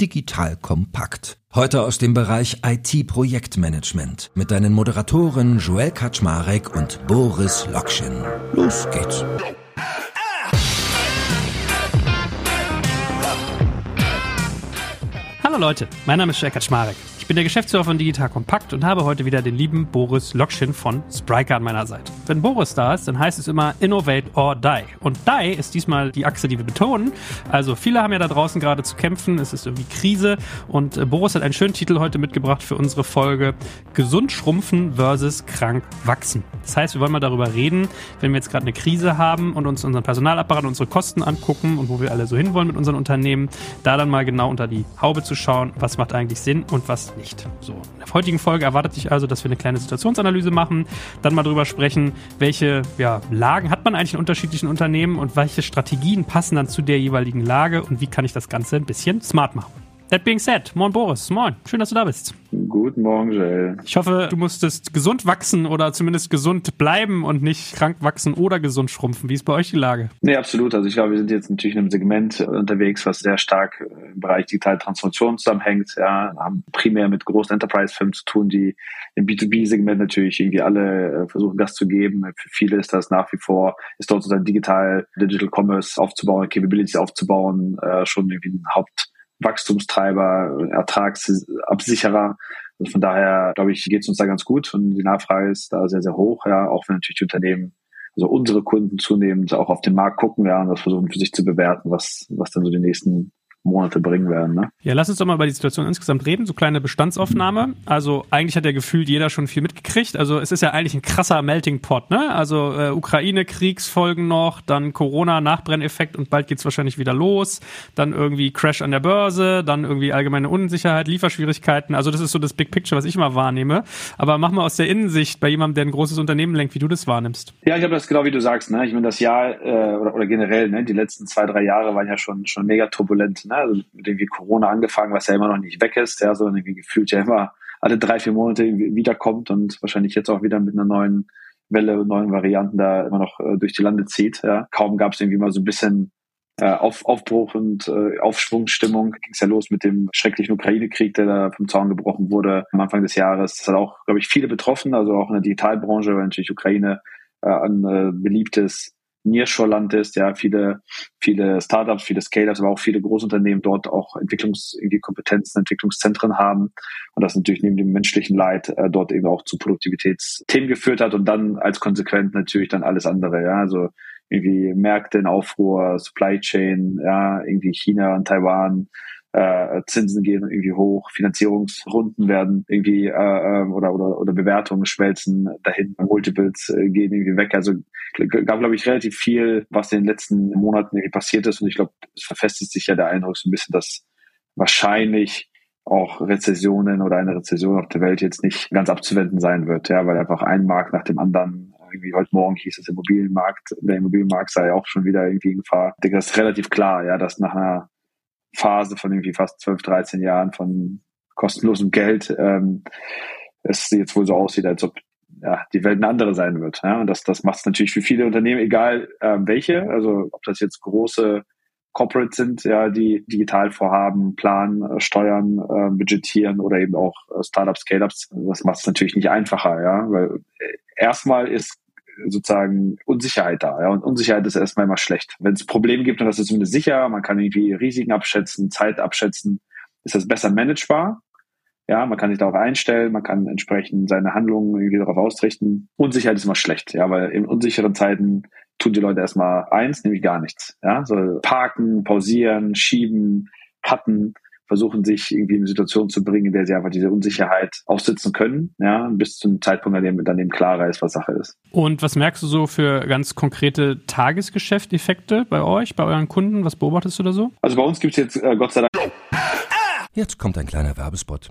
Digital Kompakt. Heute aus dem Bereich IT-Projektmanagement mit deinen Moderatoren Joel Kaczmarek und Boris Lokschin. Los geht's. Hallo Leute, mein Name ist Joel Kaczmarek. Ich bin der Geschäftsführer von Digital Kompakt und habe heute wieder den lieben Boris Lokschin von Spryker an meiner Seite. Wenn Boris da ist, dann heißt es immer Innovate or Die. Und Die ist diesmal die Achse, die wir betonen. Also viele haben ja da draußen gerade zu kämpfen, es ist irgendwie Krise und äh, Boris hat einen schönen Titel heute mitgebracht für unsere Folge Gesund schrumpfen versus krank wachsen. Das heißt, wir wollen mal darüber reden, wenn wir jetzt gerade eine Krise haben und uns unseren Personalapparat, unsere Kosten angucken und wo wir alle so hinwollen mit unseren Unternehmen, da dann mal genau unter die Haube zu schauen, was macht eigentlich Sinn und was nicht. So, in der heutigen Folge erwartet sich also, dass wir eine kleine Situationsanalyse machen, dann mal drüber sprechen, welche ja, Lagen hat man eigentlich in unterschiedlichen Unternehmen und welche Strategien passen dann zu der jeweiligen Lage und wie kann ich das Ganze ein bisschen smart machen. That being said, moin Boris, moin, schön, dass du da bist. Guten Morgen, Joel. Ich hoffe, du musstest gesund wachsen oder zumindest gesund bleiben und nicht krank wachsen oder gesund schrumpfen. Wie ist bei euch die Lage? Nee, absolut. Also ich glaube, wir sind jetzt natürlich in einem Segment unterwegs, was sehr stark im Bereich digitale Transformation zusammenhängt. Ja, haben primär mit großen Enterprise-Firmen zu tun, die im B2B-Segment natürlich irgendwie alle versuchen, Gas zu geben. Für viele ist das nach wie vor, ist dort sozusagen digital, Digital Commerce aufzubauen, Capabilities aufzubauen, äh, schon irgendwie ein Haupt Wachstumstreiber, Ertragsabsicherer. Also von daher, glaube ich, geht es uns da ganz gut und die Nachfrage ist da sehr, sehr hoch, ja, auch wenn natürlich die Unternehmen, also unsere Kunden zunehmend auch auf den Markt gucken, ja, und das versuchen für sich zu bewerten, was, was dann so die nächsten Monate bringen werden. Ne? Ja, lass uns doch mal über die Situation insgesamt reden. So kleine Bestandsaufnahme. Also eigentlich hat ja gefühlt jeder schon viel mitgekriegt. Also es ist ja eigentlich ein krasser Melting Pot. Ne? Also äh, Ukraine-Kriegsfolgen noch, dann Corona-Nachbrenneffekt und bald geht's wahrscheinlich wieder los. Dann irgendwie Crash an der Börse, dann irgendwie allgemeine Unsicherheit, Lieferschwierigkeiten. Also das ist so das Big Picture, was ich immer wahrnehme. Aber mach mal aus der Innensicht bei jemandem, der ein großes Unternehmen lenkt, wie du das wahrnimmst. Ja, ich habe das genau wie du sagst. Ne? Ich meine, das Jahr äh, oder, oder generell, ne? die letzten zwei, drei Jahre waren ja schon, schon mega turbulent. Ne? Ne? Also irgendwie Corona angefangen, was ja immer noch nicht weg ist, ja, sondern irgendwie gefühlt ja immer alle drei, vier Monate wiederkommt und wahrscheinlich jetzt auch wieder mit einer neuen Welle, neuen Varianten da immer noch äh, durch die Lande zieht. Ja. Kaum gab es irgendwie mal so ein bisschen äh, Auf, Aufbruch und äh, Aufschwungsstimmung. Ging es ja los mit dem schrecklichen Ukraine-Krieg, der da vom Zaun gebrochen wurde am Anfang des Jahres. Das hat auch, glaube ich, viele betroffen, also auch in der Digitalbranche, weil natürlich Ukraine äh, ein äh, beliebtes Nearshore-Land ist, ja, viele, viele Startups, viele Scale-Ups, aber auch viele Großunternehmen dort auch Entwicklungs, irgendwie Kompetenzen, Entwicklungszentren haben. Und das natürlich neben dem menschlichen Leid äh, dort eben auch zu Produktivitätsthemen geführt hat und dann als Konsequent natürlich dann alles andere, ja, also irgendwie Märkte in Aufruhr, Supply Chain, ja, irgendwie China und Taiwan, äh, Zinsen gehen irgendwie hoch, Finanzierungsrunden werden irgendwie äh, ähm, oder, oder, oder Bewertungen schmelzen dahin, Multiples äh, gehen irgendwie weg. Also gab, glaube ich, relativ viel, was in den letzten Monaten irgendwie passiert ist. Und ich glaube, es verfestigt sich ja der Eindruck so ein bisschen, dass wahrscheinlich auch Rezessionen oder eine Rezession auf der Welt jetzt nicht ganz abzuwenden sein wird, ja, weil einfach ein Markt nach dem anderen irgendwie heute Morgen hieß es Immobilienmarkt, der Immobilienmarkt sei auch schon wieder irgendwie in Gefahr. Ich denke, das ist relativ klar, ja, dass nach einer Phase von irgendwie fast 12, 13 Jahren von kostenlosem Geld ähm, es jetzt wohl so aussieht, als ob ja, die Welt eine andere sein wird. Ja? Und das, das macht es natürlich für viele Unternehmen, egal ähm, welche, also ob das jetzt große Corporates sind, ja, die digital vorhaben, planen, äh, steuern, äh, budgetieren oder eben auch äh, Startups, Scale-Ups. Das macht es natürlich nicht einfacher, ja, weil äh, erstmal ist sozusagen Unsicherheit da. Ja? Und Unsicherheit ist erstmal immer schlecht. Wenn es Probleme gibt, das ist zumindest sicher, man kann irgendwie Risiken abschätzen, Zeit abschätzen, ist das besser managebar. Ja, man kann sich darauf einstellen, man kann entsprechend seine Handlungen irgendwie darauf ausrichten. Unsicherheit ist immer schlecht, ja, weil in unsicheren Zeiten tun die Leute erstmal eins, nämlich gar nichts. Ja, so parken, pausieren, schieben, cutten versuchen sich irgendwie in eine Situation zu bringen, in der sie einfach diese Unsicherheit aussitzen können, ja, bis zum Zeitpunkt, an dem dann eben klarer ist, was Sache ist. Und was merkst du so für ganz konkrete Tagesgeschäfteffekte bei euch, bei euren Kunden? Was beobachtest du da so? Also bei uns gibt es jetzt äh, Gott sei Dank. Jetzt kommt ein kleiner Werbespot.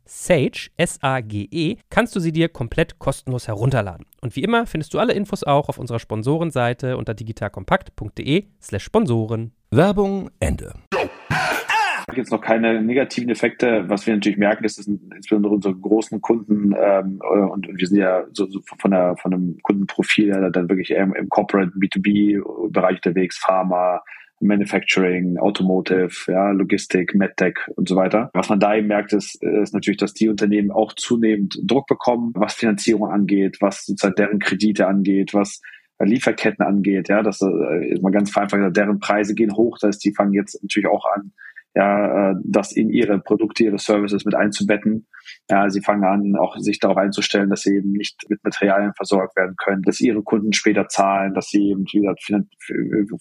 Sage, S-A-G-E, kannst du sie dir komplett kostenlos herunterladen. Und wie immer findest du alle Infos auch auf unserer Sponsorenseite unter digitalkompakt.de slash Sponsoren. Werbung Ende. Jetzt noch keine negativen Effekte. Was wir natürlich merken, ist, dass insbesondere unsere großen Kunden ähm, und, und wir sind ja so, so von der von dem Kundenprofil ja dann wirklich eher im, im Corporate B2B-Bereich unterwegs, Pharma, Manufacturing, Automotive, ja, Logistik, MedTech und so weiter. Was man da eben merkt, ist, ist natürlich, dass die Unternehmen auch zunehmend Druck bekommen, was Finanzierung angeht, was sozusagen deren Kredite angeht, was Lieferketten angeht, ja, das äh, mal ganz vereinfacht, deren Preise gehen hoch, das heißt, die fangen jetzt natürlich auch an, ja, äh, das in ihre Produkte, ihre Services mit einzubetten. Ja, sie fangen an, auch sich darauf einzustellen, dass sie eben nicht mit Materialien versorgt werden können, dass ihre Kunden später zahlen, dass sie eben, wie gesagt,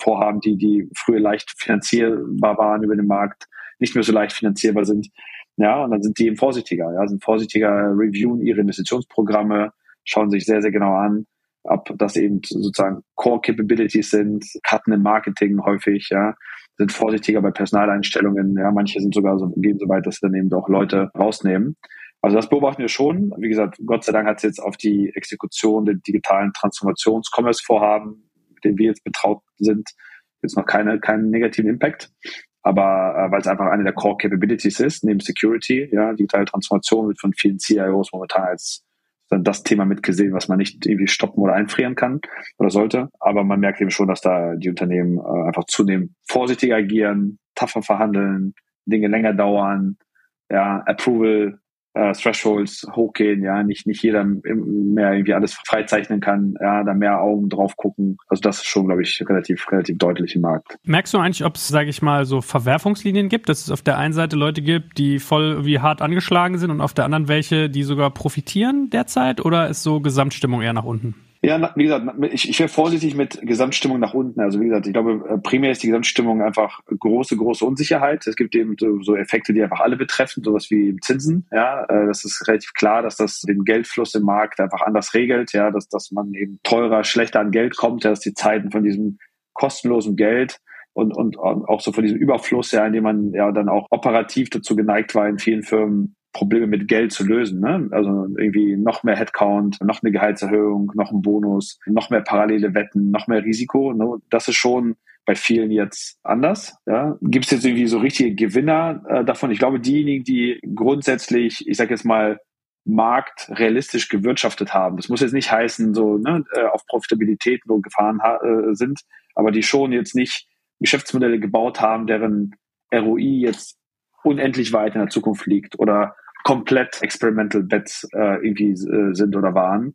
Vorhaben, die, die früher leicht finanzierbar waren über den Markt, nicht mehr so leicht finanzierbar sind. Ja, und dann sind die eben vorsichtiger, ja, sind vorsichtiger, reviewen ihre Investitionsprogramme, schauen sich sehr, sehr genau an, ob das eben sozusagen Core Capabilities sind, Cutten im Marketing häufig, ja, sind vorsichtiger bei Personaleinstellungen. Ja, manche sind sogar so, gehen so weit, dass sie dann eben auch Leute rausnehmen. Also das beobachten wir schon. Wie gesagt, Gott sei Dank hat es jetzt auf die Exekution der digitalen Transformations-Commerce-Vorhaben, mit denen wir jetzt betraut sind, jetzt noch keine, keinen negativen Impact. Aber äh, weil es einfach eine der Core Capabilities ist, neben Security, ja, digitale Transformation wird von vielen CIOs momentan als dann das Thema mitgesehen, was man nicht irgendwie stoppen oder einfrieren kann oder sollte. Aber man merkt eben schon, dass da die Unternehmen äh, einfach zunehmend vorsichtiger agieren, tougher verhandeln, Dinge länger dauern, ja, Approval äh, Thresholds hochgehen, ja, nicht, nicht jeder mehr irgendwie alles freizeichnen kann, ja, da mehr Augen drauf gucken. Also das ist schon, glaube ich, relativ, relativ deutlich im Markt. Merkst du eigentlich, ob es, sage ich mal, so Verwerfungslinien gibt, dass es auf der einen Seite Leute gibt, die voll wie hart angeschlagen sind und auf der anderen welche, die sogar profitieren derzeit oder ist so Gesamtstimmung eher nach unten? Ja, wie gesagt, ich, ich wäre vorsichtig mit Gesamtstimmung nach unten. Also wie gesagt, ich glaube, äh, primär ist die Gesamtstimmung einfach große, große Unsicherheit. Es gibt eben so, Effekte, die einfach alle betreffen, sowas wie Zinsen. Ja, äh, das ist relativ klar, dass das den Geldfluss im Markt einfach anders regelt. Ja, dass, dass man eben teurer, schlechter an Geld kommt, ja, dass die Zeiten von diesem kostenlosen Geld und, und auch so von diesem Überfluss, ja, in dem man ja dann auch operativ dazu geneigt war, in vielen Firmen Probleme mit Geld zu lösen. Ne? Also irgendwie noch mehr Headcount, noch eine Gehaltserhöhung, noch ein Bonus, noch mehr parallele Wetten, noch mehr Risiko. Ne? Das ist schon bei vielen jetzt anders. Ja? Gibt es jetzt irgendwie so richtige Gewinner äh, davon? Ich glaube, diejenigen, die grundsätzlich, ich sage jetzt mal, Markt realistisch gewirtschaftet haben. Das muss jetzt nicht heißen, so ne, äh, auf Profitabilität nur gefahren äh, sind, aber die schon jetzt nicht Geschäftsmodelle gebaut haben, deren ROI jetzt unendlich weit in der Zukunft liegt oder komplett Experimental Bets äh, irgendwie äh, sind oder waren.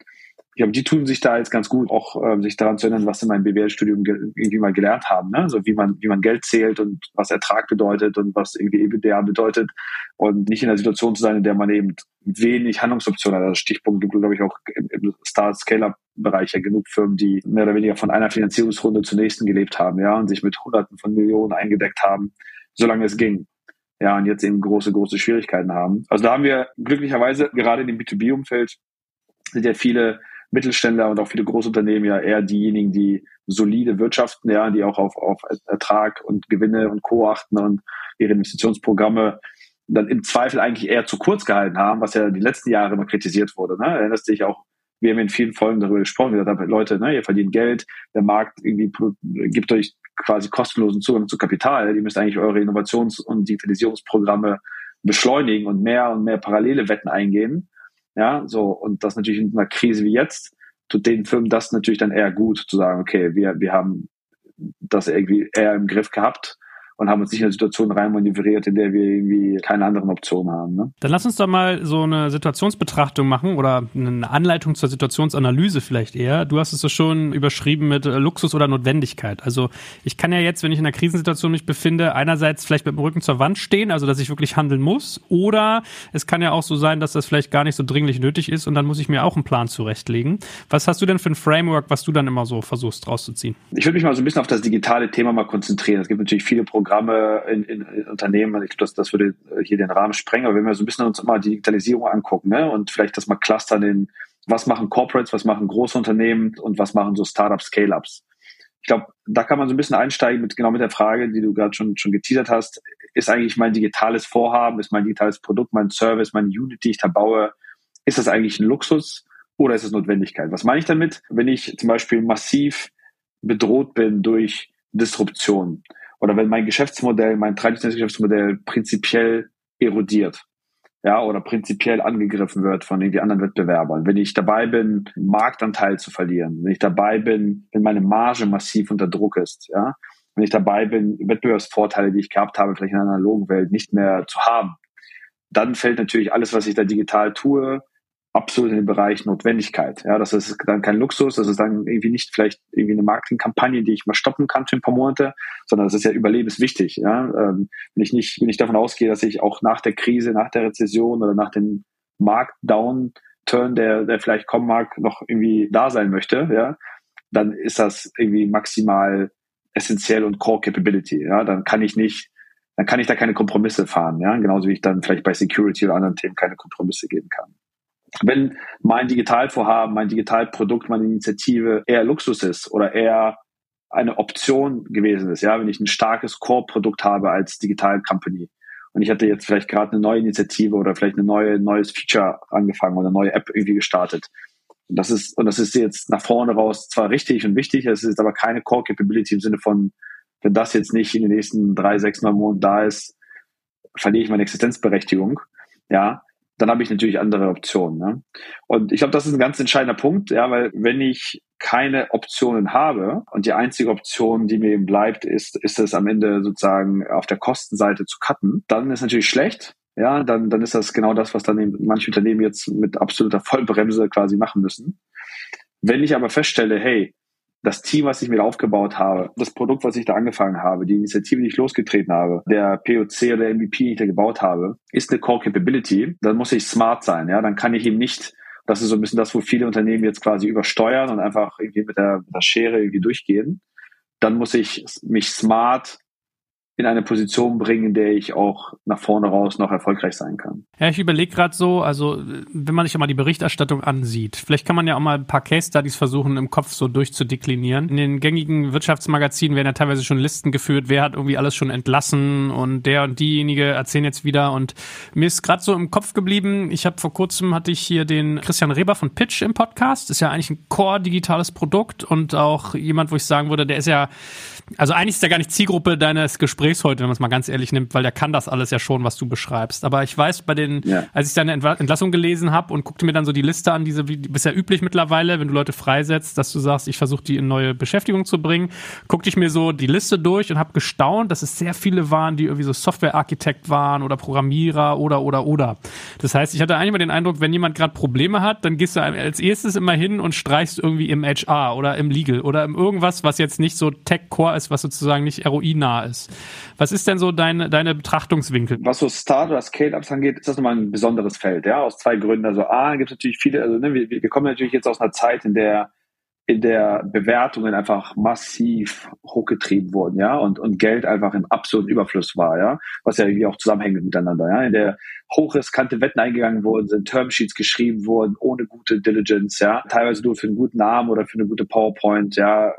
Ich glaube, die tun sich da jetzt ganz gut, auch äh, sich daran zu erinnern, was sie in meinem BWL-Studium irgendwie mal gelernt haben. Ne? So wie man, wie man Geld zählt und was Ertrag bedeutet und was irgendwie EBITDA bedeutet. Und nicht in der Situation zu sein, in der man eben wenig Handlungsoptionen hat. Also Stichpunkt glaube ich, auch im, im Start-Scale-Up-Bereich ja genug Firmen, die mehr oder weniger von einer Finanzierungsrunde zur nächsten gelebt haben, ja, und sich mit Hunderten von Millionen eingedeckt haben, solange es ging ja, und jetzt eben große, große Schwierigkeiten haben. Also da haben wir glücklicherweise gerade in dem B2B-Umfeld sind ja viele Mittelständler und auch viele Großunternehmen ja eher diejenigen, die solide wirtschaften, ja, die auch auf, auf Ertrag und Gewinne und Co. achten und ihre Investitionsprogramme dann im Zweifel eigentlich eher zu kurz gehalten haben, was ja die letzten Jahre immer kritisiert wurde. Ne? Erinnerst dich auch wir haben in vielen Folgen darüber gesprochen, gesagt haben, Leute, ne, ihr verdient Geld, der Markt irgendwie gibt euch quasi kostenlosen Zugang zu Kapital, ihr müsst eigentlich eure Innovations- und Digitalisierungsprogramme beschleunigen und mehr und mehr parallele Wetten eingehen. Ja, so, und das natürlich in einer Krise wie jetzt, tut den Firmen das natürlich dann eher gut, zu sagen, okay, wir, wir haben das irgendwie eher im Griff gehabt und haben uns nicht in eine Situation reinmanövriert, in der wir irgendwie keine anderen Optionen haben. Ne? Dann lass uns doch mal so eine Situationsbetrachtung machen oder eine Anleitung zur Situationsanalyse vielleicht eher. Du hast es so schon überschrieben mit äh, Luxus oder Notwendigkeit. Also ich kann ja jetzt, wenn ich in einer Krisensituation mich befinde, einerseits vielleicht mit dem Rücken zur Wand stehen, also dass ich wirklich handeln muss, oder es kann ja auch so sein, dass das vielleicht gar nicht so dringlich nötig ist und dann muss ich mir auch einen Plan zurechtlegen. Was hast du denn für ein Framework, was du dann immer so versuchst rauszuziehen? Ich würde mich mal so ein bisschen auf das digitale Thema mal konzentrieren. Es gibt natürlich viele Programme, Programme in, in, in Unternehmen. Ich glaube, das, das würde hier den Rahmen sprengen. Aber wenn wir so ein bisschen uns mal die Digitalisierung angucken ne, und vielleicht das mal clustern in, was machen Corporates, was machen große Unternehmen und was machen so Startups, Scale-Ups. Ich glaube, da kann man so ein bisschen einsteigen mit genau mit der Frage, die du gerade schon schon geteasert hast. Ist eigentlich mein digitales Vorhaben, ist mein digitales Produkt, mein Service, meine Unit, die ich da baue, ist das eigentlich ein Luxus oder ist es Notwendigkeit? Was meine ich damit? Wenn ich zum Beispiel massiv bedroht bin durch Disruption, oder wenn mein Geschäftsmodell, mein traditionelles Geschäftsmodell prinzipiell erodiert, ja, oder prinzipiell angegriffen wird von irgendwie anderen Wettbewerbern, wenn ich dabei bin, Marktanteil zu verlieren, wenn ich dabei bin, wenn meine Marge massiv unter Druck ist, ja, wenn ich dabei bin, Wettbewerbsvorteile, die ich gehabt habe, vielleicht in einer analogen Welt nicht mehr zu haben, dann fällt natürlich alles, was ich da digital tue, absolut in den Bereich Notwendigkeit. Ja, das ist dann kein Luxus, das ist dann irgendwie nicht vielleicht irgendwie eine Marketingkampagne, die ich mal stoppen kann für ein paar Monate, sondern das ist ja überlebenswichtig. Ja, ähm, wenn ich nicht, wenn ich davon ausgehe, dass ich auch nach der Krise, nach der Rezession oder nach dem Marktdown-Turn, der, der vielleicht kommen mag, noch irgendwie da sein möchte, ja, dann ist das irgendwie maximal essentiell und Core Capability. Ja, dann kann ich nicht dann kann ich da keine Kompromisse fahren, ja, genauso wie ich dann vielleicht bei Security oder anderen Themen keine Kompromisse geben kann wenn mein Digitalvorhaben, mein Digitalprodukt, meine Initiative eher Luxus ist oder eher eine Option gewesen ist, ja, wenn ich ein starkes Core-Produkt habe als Digital Company und ich hatte jetzt vielleicht gerade eine neue Initiative oder vielleicht ein neue, neues Feature angefangen oder eine neue App irgendwie gestartet. Und das ist, und das ist jetzt nach vorne raus zwar richtig und wichtig, es ist aber keine Core Capability im Sinne von, wenn das jetzt nicht in den nächsten drei, sechs, neun Monaten da ist, verliere ich meine Existenzberechtigung. Ja, dann habe ich natürlich andere Optionen. Ne? Und ich glaube, das ist ein ganz entscheidender Punkt, ja, weil wenn ich keine Optionen habe und die einzige Option, die mir eben bleibt, ist, ist es am Ende sozusagen auf der Kostenseite zu cutten, dann ist natürlich schlecht. Ja, dann, dann ist das genau das, was dann manche Unternehmen jetzt mit absoluter Vollbremse quasi machen müssen. Wenn ich aber feststelle, hey, das Team, was ich mir aufgebaut habe, das Produkt, was ich da angefangen habe, die Initiative, die ich losgetreten habe, der POC oder der MVP, den ich da gebaut habe, ist eine Core Capability, dann muss ich smart sein, ja, dann kann ich ihm nicht das ist so ein bisschen das, wo viele Unternehmen jetzt quasi übersteuern und einfach irgendwie mit der, mit der Schere irgendwie durchgehen. Dann muss ich mich smart in eine Position bringen, in der ich auch nach vorne raus noch erfolgreich sein kann. Ja, ich überlege gerade so, also wenn man sich mal die Berichterstattung ansieht, vielleicht kann man ja auch mal ein paar Case Studies versuchen, im Kopf so durchzudeklinieren. In den gängigen Wirtschaftsmagazinen werden ja teilweise schon Listen geführt, wer hat irgendwie alles schon entlassen und der und diejenige erzählen jetzt wieder. Und mir ist gerade so im Kopf geblieben, ich habe vor kurzem hatte ich hier den Christian Reber von Pitch im Podcast. Ist ja eigentlich ein core-digitales Produkt und auch jemand, wo ich sagen würde, der ist ja, also eigentlich ist er gar nicht Zielgruppe deines Gesprächs Gesprächs heute, wenn man es mal ganz ehrlich nimmt, weil der kann das alles ja schon, was du beschreibst. Aber ich weiß, bei den, ja. als ich deine Entlassung gelesen habe und guckte mir dann so die Liste an, diese, wie bisher üblich mittlerweile, wenn du Leute freisetzt, dass du sagst, ich versuche die in neue Beschäftigung zu bringen, guckte ich mir so die Liste durch und habe gestaunt, dass es sehr viele waren, die irgendwie so Softwarearchitekt waren oder Programmierer oder oder oder. Das heißt, ich hatte eigentlich mal den Eindruck, wenn jemand gerade Probleme hat, dann gehst du als erstes immer hin und streichst irgendwie im HR oder im Legal oder im irgendwas, was jetzt nicht so Tech-Core ist, was sozusagen nicht ROI-nah ist. Was ist denn so deine, deine Betrachtungswinkel? Was so Start- oder Scale-Ups angeht, ist das nochmal ein besonderes Feld, ja, aus zwei Gründen. Also A, gibt es natürlich viele, also ne, wir, wir kommen natürlich jetzt aus einer Zeit, in der in der Bewertungen einfach massiv hochgetrieben wurden, ja, und, und Geld einfach im absoluten Überfluss war, ja, was ja irgendwie auch zusammenhängt miteinander, ja, in der hochriskante Wetten eingegangen wurden, sind Termsheets geschrieben wurden, ohne gute Diligence, ja, teilweise nur für einen guten Namen oder für eine gute PowerPoint, ja,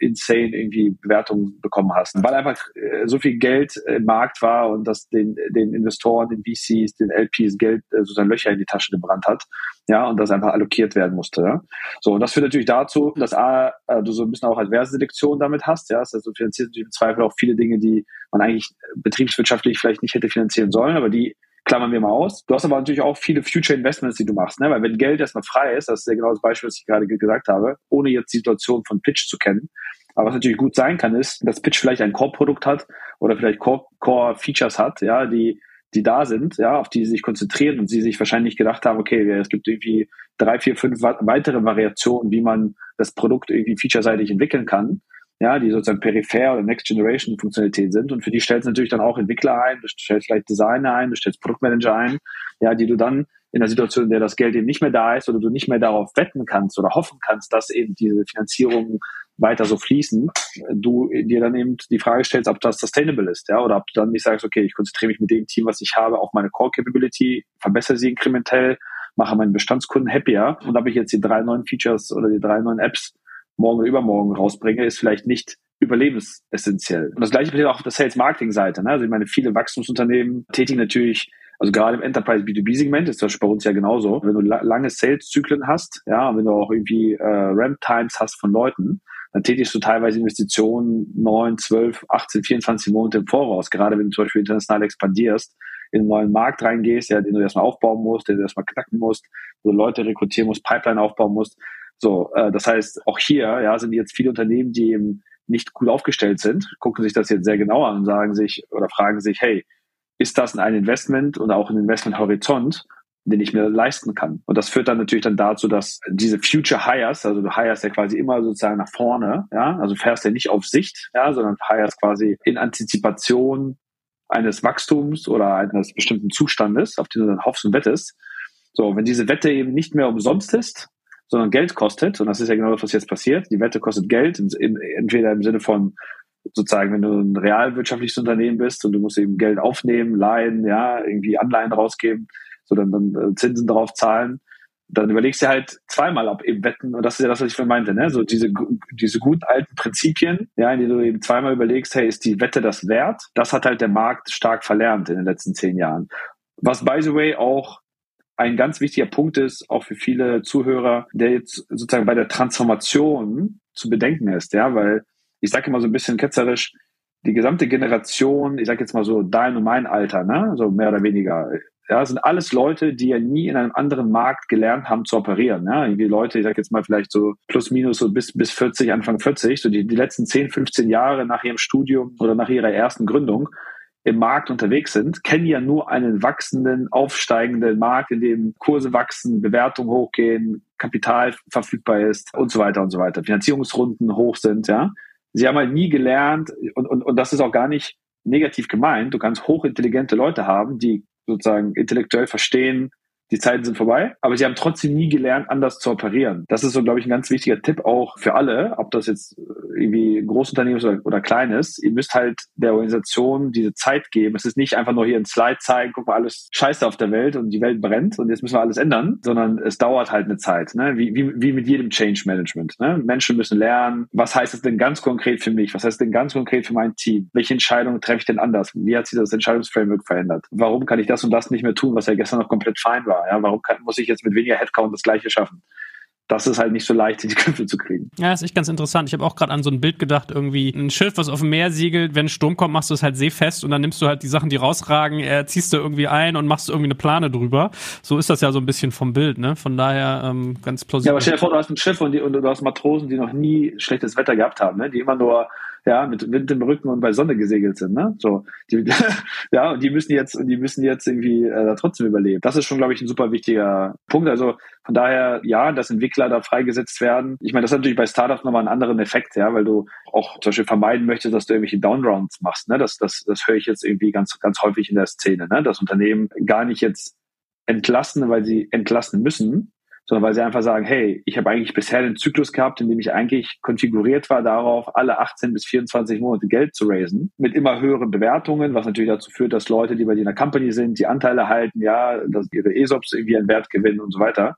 insane irgendwie Bewertungen bekommen hast. Weil einfach äh, so viel Geld im Markt war und das den, den Investoren, den VCs, den LPs Geld äh, sozusagen Löcher in die Taschen gebrannt hat. Ja, und das einfach allokiert werden musste. Ja? So, und das führt natürlich dazu, dass A, äh, du so ein bisschen auch adverse Selektion damit hast. Ja, heißt, du finanzierst natürlich im Zweifel auch viele Dinge, die man eigentlich betriebswirtschaftlich vielleicht nicht hätte finanzieren sollen, aber die klammern wir mal aus. Du hast aber natürlich auch viele Future Investments, die du machst, ne? weil wenn Geld erstmal frei ist, das ist ja genau das Beispiel, was ich gerade gesagt habe, ohne jetzt die Situation von Pitch zu kennen. Aber was natürlich gut sein kann, ist, dass Pitch vielleicht ein Core-Produkt hat oder vielleicht Core-Features hat, ja, die die da sind, ja, auf die sie sich konzentrieren und sie sich wahrscheinlich gedacht haben, okay, es gibt irgendwie drei, vier, fünf weitere Variationen, wie man das Produkt irgendwie featureseitig entwickeln kann ja, die sozusagen peripher oder Next Generation Funktionalität sind. Und für die stellst du natürlich dann auch Entwickler ein, du stellst vielleicht Designer ein, du stellst Produktmanager ein, ja, die du dann in der Situation, in der das Geld eben nicht mehr da ist oder du nicht mehr darauf wetten kannst oder hoffen kannst, dass eben diese Finanzierungen weiter so fließen, du dir dann eben die Frage stellst, ob das sustainable ist, ja, oder ob du dann nicht sagst, okay, ich konzentriere mich mit dem Team, was ich habe, auf meine Core Capability, verbessere sie inkrementell, mache meinen Bestandskunden happier und habe ich jetzt die drei neuen Features oder die drei neuen Apps morgen oder übermorgen rausbringe, ist vielleicht nicht überlebensessentiell. Und das gleiche passiert auch auf der Sales-Marketing-Seite. Ne? Also ich meine, viele Wachstumsunternehmen tätigen natürlich also gerade im Enterprise B2B-Segment ist das bei uns ja genauso. Wenn du la lange Sales-Zyklen hast, ja, wenn du auch irgendwie äh, Ramp-Times hast von Leuten, dann tätigst du teilweise Investitionen neun, zwölf, 18, 24 Monate im Voraus. Gerade wenn du zum Beispiel international expandierst, in einen neuen Markt reingehst, ja, den du erstmal aufbauen musst, den du erstmal knacken musst, wo du Leute rekrutieren musst, Pipeline aufbauen musst. So, äh, das heißt, auch hier ja, sind jetzt viele Unternehmen, die eben nicht gut aufgestellt sind, gucken sich das jetzt sehr genau an und sagen sich oder fragen sich, hey, ist das ein Investment und auch ein Investmenthorizont, den ich mir leisten kann? Und das führt dann natürlich dann dazu, dass diese Future Hires, also du hires ja quasi immer sozusagen nach vorne, ja, also fährst ja nicht auf Sicht, ja, sondern hires quasi in Antizipation eines Wachstums oder eines bestimmten Zustandes, auf den du dann hoffst und wettest. So, wenn diese Wette eben nicht mehr umsonst ist, sondern Geld kostet. Und das ist ja genau das, was jetzt passiert. Die Wette kostet Geld, entweder im Sinne von sozusagen, wenn du ein realwirtschaftliches Unternehmen bist und du musst eben Geld aufnehmen, leihen, ja, irgendwie Anleihen rausgeben, so dann, dann äh, Zinsen darauf zahlen, dann überlegst du halt zweimal, ob eben Wetten, und das ist ja das, was ich vorhin meinte, ne? so diese, diese guten alten Prinzipien, ja, in denen du eben zweimal überlegst, hey, ist die Wette das wert? Das hat halt der Markt stark verlernt in den letzten zehn Jahren. Was, by the way, auch ein ganz wichtiger Punkt ist, auch für viele Zuhörer, der jetzt sozusagen bei der Transformation zu bedenken ist, ja, weil ich sage immer so ein bisschen ketzerisch, die gesamte Generation, ich sage jetzt mal so dein und mein Alter, ne, so mehr oder weniger, ja, sind alles Leute, die ja nie in einem anderen Markt gelernt haben zu operieren. Ja? Irgendwie Leute, ich sage jetzt mal vielleicht so plus minus so bis, bis 40, Anfang 40, so die, die letzten 10, 15 Jahre nach ihrem Studium oder nach ihrer ersten Gründung im Markt unterwegs sind, kennen ja nur einen wachsenden, aufsteigenden Markt, in dem Kurse wachsen, Bewertungen hochgehen, Kapital verfügbar ist und so weiter und so weiter, Finanzierungsrunden hoch sind, ja. Sie haben halt nie gelernt und, und, und das ist auch gar nicht negativ gemeint. Du kannst hochintelligente Leute haben, die sozusagen intellektuell verstehen, die Zeiten sind vorbei, aber sie haben trotzdem nie gelernt, anders zu operieren. Das ist so, glaube ich, ein ganz wichtiger Tipp auch für alle, ob das jetzt irgendwie ein Großunternehmen ist oder, oder klein ist. Ihr müsst halt der Organisation diese Zeit geben. Es ist nicht einfach nur hier ein Slide zeigen, guck mal, alles scheiße auf der Welt und die Welt brennt und jetzt müssen wir alles ändern, sondern es dauert halt eine Zeit, ne? wie, wie, wie mit jedem Change Management. Ne? Menschen müssen lernen, was heißt es denn ganz konkret für mich? Was heißt denn ganz konkret für mein Team? Welche Entscheidungen treffe ich denn anders? Wie hat sich das Entscheidungsframework verändert? Warum kann ich das und das nicht mehr tun, was ja gestern noch komplett fein war? Ja, warum kann, muss ich jetzt mit weniger Headcount das Gleiche schaffen? das ist halt nicht so leicht, in die Köpfe zu kriegen. Ja, ist echt ganz interessant. Ich habe auch gerade an so ein Bild gedacht, irgendwie ein Schiff, was auf dem Meer segelt, wenn ein Sturm kommt, machst du es halt seefest und dann nimmst du halt die Sachen, die rausragen, äh, ziehst du irgendwie ein und machst irgendwie eine Plane drüber. So ist das ja so ein bisschen vom Bild, ne? Von daher ähm, ganz plausibel. Ja, aber stell dir vor, du hast ein Schiff und, die, und du hast Matrosen, die noch nie schlechtes Wetter gehabt haben, ne? Die immer nur ja, mit Wind im Rücken und bei Sonne gesegelt sind, ne? So, die, ja, und die müssen jetzt, die müssen jetzt irgendwie äh, trotzdem überleben. Das ist schon, glaube ich, ein super wichtiger Punkt. Also von daher, ja, dass Entwickler da freigesetzt werden. Ich meine, das hat natürlich bei Startups nochmal einen anderen Effekt, ja, weil du auch zum Beispiel vermeiden möchtest, dass du irgendwelche Downrounds machst. Ne? Das, das, das höre ich jetzt irgendwie ganz, ganz häufig in der Szene, ne? Dass Unternehmen gar nicht jetzt entlassen, weil sie entlassen müssen, sondern weil sie einfach sagen, hey, ich habe eigentlich bisher den Zyklus gehabt, in dem ich eigentlich konfiguriert war darauf, alle 18 bis 24 Monate Geld zu raisen, mit immer höheren Bewertungen, was natürlich dazu führt, dass Leute, die bei dir in der Company sind, die Anteile halten, ja, dass ihre ESOPs irgendwie einen Wert gewinnen und so weiter.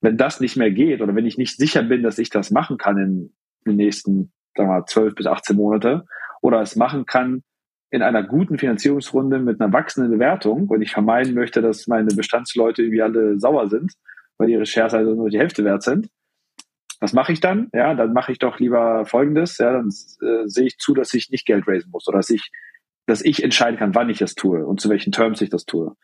Wenn das nicht mehr geht oder wenn ich nicht sicher bin, dass ich das machen kann in den nächsten sagen wir mal, 12 bis 18 Monate oder es machen kann in einer guten Finanzierungsrunde mit einer wachsenden Bewertung und ich vermeiden möchte, dass meine Bestandsleute irgendwie alle sauer sind, weil ihre Shares also nur die Hälfte wert sind. Was mache ich dann? Ja, dann mache ich doch lieber Folgendes. Ja, dann äh, sehe ich zu, dass ich nicht Geld raisen muss oder dass ich, dass ich entscheiden kann, wann ich das tue und zu welchen Terms ich das tue.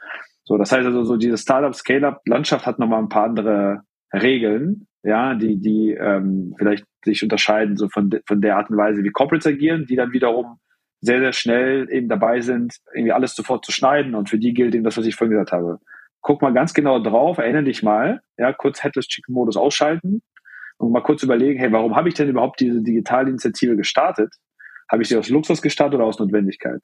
So, das heißt also, so diese Startup Scale-up Landschaft hat nochmal ein paar andere Regeln, ja, die die ähm, vielleicht sich unterscheiden so von de, von der Art und Weise, wie Corporates agieren, die dann wiederum sehr sehr schnell eben dabei sind, irgendwie alles sofort zu schneiden und für die gilt eben das, was ich vorhin gesagt habe. Guck mal ganz genau drauf, erinnere dich mal, ja, kurz Headless Chicken Modus ausschalten und mal kurz überlegen, hey, warum habe ich denn überhaupt diese digitale Initiative gestartet? Habe ich sie aus Luxus gestartet oder aus Notwendigkeit?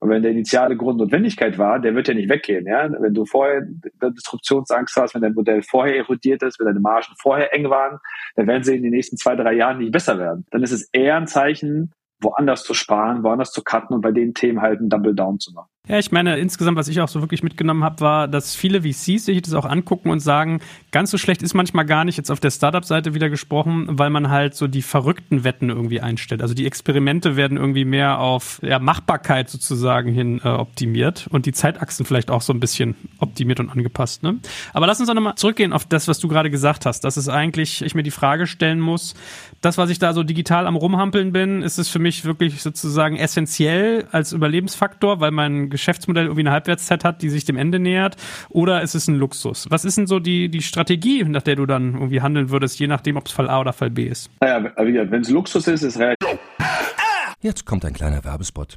Und wenn der initiale Grund Notwendigkeit war, der wird ja nicht weggehen. Ja? Wenn du vorher Disruptionsangst hast, wenn dein Modell vorher erodiert ist, wenn deine Margen vorher eng waren, dann werden sie in den nächsten zwei, drei Jahren nicht besser werden. Dann ist es eher ein Zeichen, woanders zu sparen, woanders zu cutten und bei den Themen halt einen Double Down zu machen. Ja, ich meine, insgesamt, was ich auch so wirklich mitgenommen habe, war, dass viele VCs sich das auch angucken und sagen, ganz so schlecht ist manchmal gar nicht, jetzt auf der Startup-Seite wieder gesprochen, weil man halt so die verrückten Wetten irgendwie einstellt. Also die Experimente werden irgendwie mehr auf ja, Machbarkeit sozusagen hin äh, optimiert und die Zeitachsen vielleicht auch so ein bisschen optimiert und angepasst. Ne? Aber lass uns auch nochmal zurückgehen auf das, was du gerade gesagt hast, dass es eigentlich, ich mir die Frage stellen muss, das, was ich da so digital am Rumhampeln bin, ist es für mich wirklich sozusagen essentiell als Überlebensfaktor, weil mein Geschäftsmodell irgendwie eine Halbwertszeit hat, die sich dem Ende nähert, oder ist es ein Luxus? Was ist denn so die, die Strategie, nach der du dann irgendwie handeln würdest, je nachdem, ob es Fall A oder Fall B ist? Naja, wenn es Luxus ist, ist es relativ. Jetzt kommt ein kleiner Werbespot.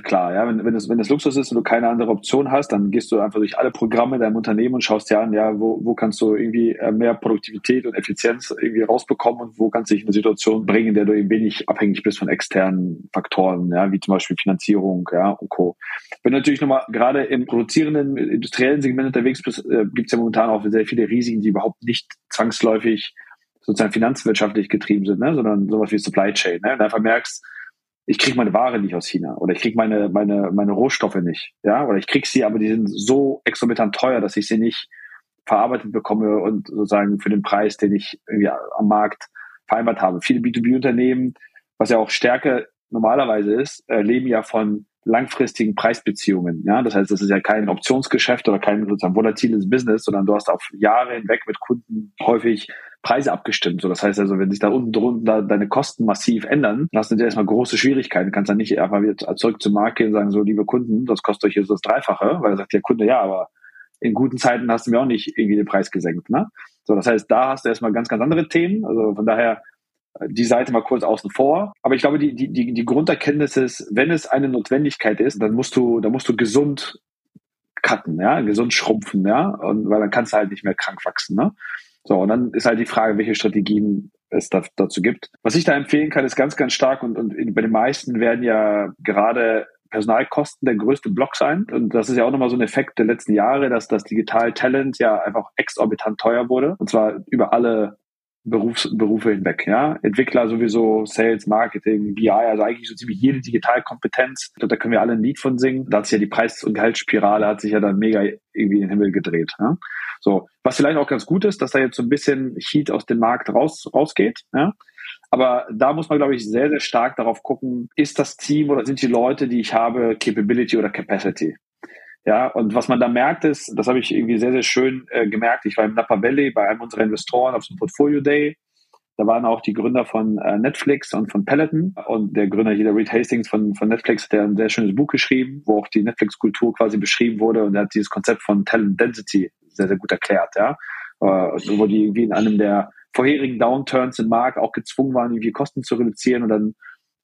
klar. Ja, wenn, wenn, das, wenn das Luxus ist und du keine andere Option hast, dann gehst du einfach durch alle Programme deinem Unternehmen und schaust dir an, ja, wo, wo kannst du irgendwie äh, mehr Produktivität und Effizienz irgendwie rausbekommen und wo kannst du dich in eine Situation bringen, in der du eben wenig abhängig bist von externen Faktoren, ja, wie zum Beispiel Finanzierung, ja, und Co. Wenn du natürlich nochmal gerade im produzierenden, industriellen Segment unterwegs bist, äh, gibt es ja momentan auch sehr viele Risiken, die überhaupt nicht zwangsläufig sozusagen finanzwirtschaftlich getrieben sind, ne, sondern sowas wie Supply Chain. Ne? Und einfach merkst, ich kriege meine Ware nicht aus China oder ich kriege meine, meine, meine Rohstoffe nicht. Ja, oder ich krieg sie, aber die sind so exorbitant teuer, dass ich sie nicht verarbeitet bekomme und sozusagen für den Preis, den ich irgendwie am Markt vereinbart habe. Viele B2B-Unternehmen, was ja auch Stärke normalerweise ist, äh, leben ja von langfristigen Preisbeziehungen. Ja, das heißt, das ist ja kein Optionsgeschäft oder kein sozusagen volatiles Business, sondern du hast auf Jahre hinweg mit Kunden häufig Preise abgestimmt. So, das heißt also, wenn sich da unten drunter deine Kosten massiv ändern, dann hast du erstmal große Schwierigkeiten. Du kannst dann nicht einfach wieder zurück zum Markt gehen und sagen, so, liebe Kunden, das kostet euch jetzt das Dreifache, weil er sagt der Kunde, ja, aber in guten Zeiten hast du mir auch nicht irgendwie den Preis gesenkt. Ne? So, das heißt, da hast du erstmal ganz, ganz andere Themen. Also von daher die Seite mal kurz außen vor. Aber ich glaube, die, die, die, Grunderkenntnis ist, wenn es eine Notwendigkeit ist, dann musst du, dann musst du gesund cutten, ja, gesund schrumpfen, ja, und weil dann kannst du halt nicht mehr krank wachsen, ne? So, und dann ist halt die Frage, welche Strategien es da, dazu gibt. Was ich da empfehlen kann, ist ganz, ganz stark und, und bei den meisten werden ja gerade Personalkosten der größte Block sein. Und das ist ja auch nochmal so ein Effekt der letzten Jahre, dass das Digital Talent ja einfach exorbitant teuer wurde. Und zwar über alle Berufs Berufe hinweg. Ja? Entwickler sowieso, Sales, Marketing, BI, also eigentlich so ziemlich jede Digitalkompetenz. Da können wir alle ein Lied von singen. Da hat sich ja die Preis- und Gehaltsspirale hat sich ja dann mega irgendwie in den Himmel gedreht. Ja? So, was vielleicht auch ganz gut ist, dass da jetzt so ein bisschen Heat aus dem Markt raus, rausgeht. Ja? Aber da muss man, glaube ich, sehr, sehr stark darauf gucken, ist das Team oder sind die Leute, die ich habe, Capability oder Capacity? Ja, und was man da merkt ist, das habe ich irgendwie sehr, sehr schön äh, gemerkt. Ich war im Napa Valley bei einem unserer Investoren auf so einem Portfolio Day. Da waren auch die Gründer von äh, Netflix und von Peloton. Und der Gründer hier, der Reed Hastings von, von Netflix, hat ein sehr schönes Buch geschrieben, wo auch die Netflix-Kultur quasi beschrieben wurde. Und er hat dieses Konzept von Talent Density sehr, sehr gut erklärt. Ja, äh, wo die irgendwie in einem der vorherigen Downturns im Markt auch gezwungen waren, irgendwie Kosten zu reduzieren und dann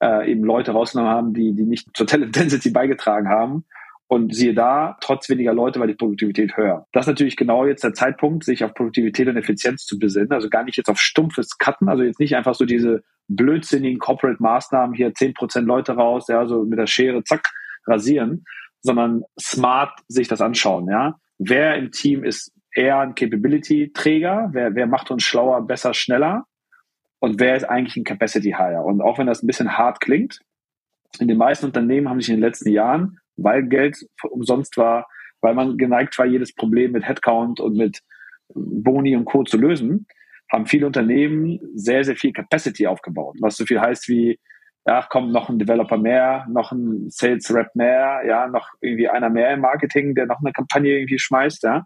äh, eben Leute rausgenommen haben, die, die nicht zur Talent Density beigetragen haben. Und siehe da, trotz weniger Leute war die Produktivität höher. Das ist natürlich genau jetzt der Zeitpunkt, sich auf Produktivität und Effizienz zu besinnen. Also gar nicht jetzt auf stumpfes Cutten, also jetzt nicht einfach so diese blödsinnigen Corporate-Maßnahmen, hier zehn Prozent Leute raus, ja, so mit der Schere, zack, rasieren, sondern smart sich das anschauen, ja. Wer im Team ist eher ein Capability-Träger? Wer, wer macht uns schlauer, besser, schneller? Und wer ist eigentlich ein Capacity-Hire? Und auch wenn das ein bisschen hart klingt, in den meisten Unternehmen haben sich in den letzten Jahren weil Geld umsonst war, weil man geneigt war, jedes Problem mit Headcount und mit Boni und Co. zu lösen, haben viele Unternehmen sehr, sehr viel Capacity aufgebaut. Was so viel heißt wie, ja, kommt noch ein Developer mehr, noch ein Sales Rep mehr, ja, noch irgendwie einer mehr im Marketing, der noch eine Kampagne irgendwie schmeißt, ja,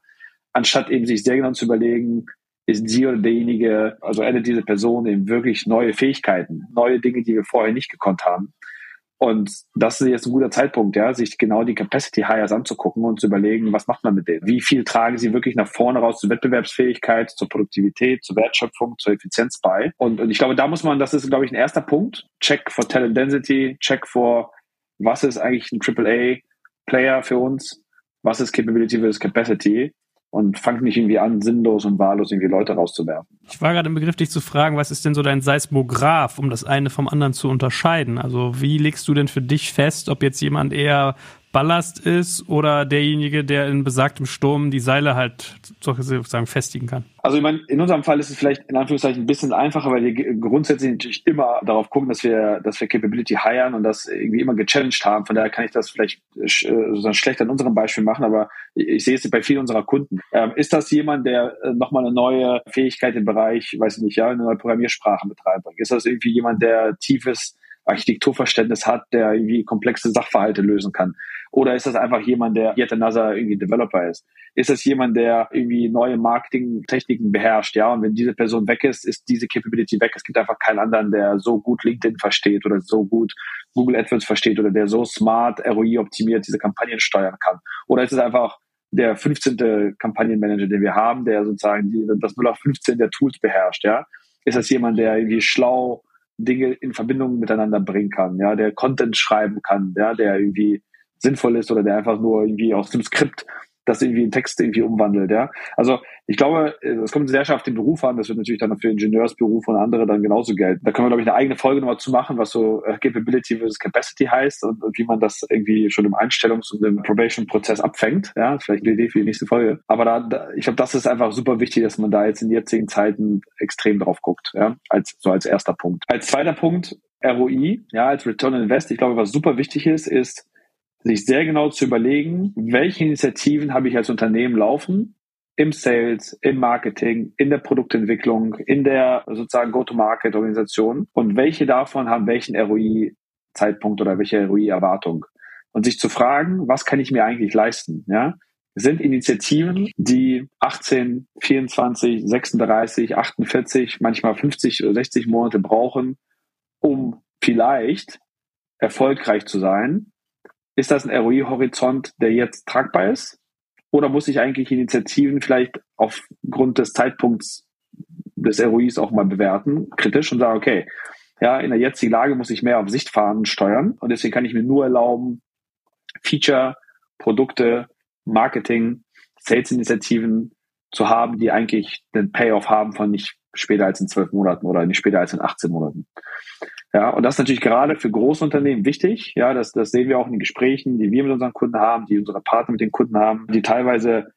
anstatt eben sich sehr genau zu überlegen, ist sie oder derjenige, also addet diese Person eben wirklich neue Fähigkeiten, neue Dinge, die wir vorher nicht gekonnt haben. Und das ist jetzt ein guter Zeitpunkt, ja, sich genau die Capacity Hires anzugucken und zu überlegen, was macht man mit denen? Wie viel tragen sie wirklich nach vorne raus zur Wettbewerbsfähigkeit, zur Produktivität, zur Wertschöpfung, zur Effizienz bei? Und, und ich glaube, da muss man, das ist, glaube ich, ein erster Punkt. Check for Talent Density, check for, was ist eigentlich ein AAA Player für uns? Was ist Capability versus Capacity? Und fangt nicht irgendwie an, sinnlos und wahllos irgendwie Leute rauszuwerfen. Ich war gerade im Begriff, dich zu fragen, was ist denn so dein Seismograph, um das eine vom anderen zu unterscheiden? Also wie legst du denn für dich fest, ob jetzt jemand eher Ballast ist oder derjenige, der in besagtem Sturm die Seile halt sozusagen festigen kann? Also ich meine, in unserem Fall ist es vielleicht in Anführungszeichen ein bisschen einfacher, weil wir grundsätzlich natürlich immer darauf gucken, dass wir, dass wir Capability hiren und das irgendwie immer gechallenged haben. Von daher kann ich das vielleicht äh, sozusagen schlecht an unserem Beispiel machen, aber ich, sehe es bei vielen unserer Kunden. Ähm, ist das jemand, der äh, nochmal eine neue Fähigkeit im Bereich, weiß ich nicht, ja, eine neue Programmiersprache mit? Ist das irgendwie jemand, der tiefes Architekturverständnis hat, der irgendwie komplexe Sachverhalte lösen kann? Oder ist das einfach jemand, der yet another irgendwie Developer ist? Ist das jemand, der irgendwie neue Marketingtechniken beherrscht? Ja, und wenn diese Person weg ist, ist diese Capability weg. Es gibt einfach keinen anderen, der so gut LinkedIn versteht oder so gut Google AdWords versteht oder der so smart ROI optimiert diese Kampagnen steuern kann. Oder ist es einfach der 15. Kampagnenmanager, den wir haben, der sozusagen das 0 auf 15 der Tools beherrscht, ja? Ist das jemand, der irgendwie schlau Dinge in Verbindung miteinander bringen kann, ja, der Content schreiben kann, ja, der irgendwie sinnvoll ist oder der einfach nur irgendwie aus dem Skript das irgendwie in Text irgendwie umwandelt, ja. Also ich glaube, es kommt sehr scharf auf den Beruf an, das wird natürlich dann für Ingenieursberufe und andere dann genauso gelten. Da können wir, glaube ich, eine eigene Folge nochmal zu machen, was so äh, Capability versus Capacity heißt und, und wie man das irgendwie schon im Einstellungs- und im Probation-Prozess abfängt. Ja, vielleicht eine Idee für die nächste Folge. Aber da, da ich glaube, das ist einfach super wichtig, dass man da jetzt in jetzigen Zeiten extrem drauf guckt, ja, als so als erster Punkt. Als zweiter Punkt ROI, ja, als Return on Invest. Ich glaube, was super wichtig ist, ist sich sehr genau zu überlegen, welche Initiativen habe ich als Unternehmen laufen, im Sales, im Marketing, in der Produktentwicklung, in der sozusagen Go-to-Market-Organisation und welche davon haben welchen ROI-Zeitpunkt oder welche ROI-Erwartung. Und sich zu fragen, was kann ich mir eigentlich leisten? Ja? sind Initiativen, die 18, 24, 36, 48, manchmal 50 oder 60 Monate brauchen, um vielleicht erfolgreich zu sein ist das ein ROI-Horizont, der jetzt tragbar ist? Oder muss ich eigentlich Initiativen vielleicht aufgrund des Zeitpunkts des ROIs auch mal bewerten, kritisch und sagen, okay, ja, in der jetzigen Lage muss ich mehr auf Sichtfahren steuern und deswegen kann ich mir nur erlauben, Feature, Produkte, Marketing, Sales-Initiativen zu haben, die eigentlich den Payoff haben von nicht später als in zwölf Monaten oder nicht später als in 18 Monaten. Ja, und das ist natürlich gerade für Großunternehmen wichtig. Ja, das, das sehen wir auch in den Gesprächen, die wir mit unseren Kunden haben, die unsere Partner mit den Kunden haben, die teilweise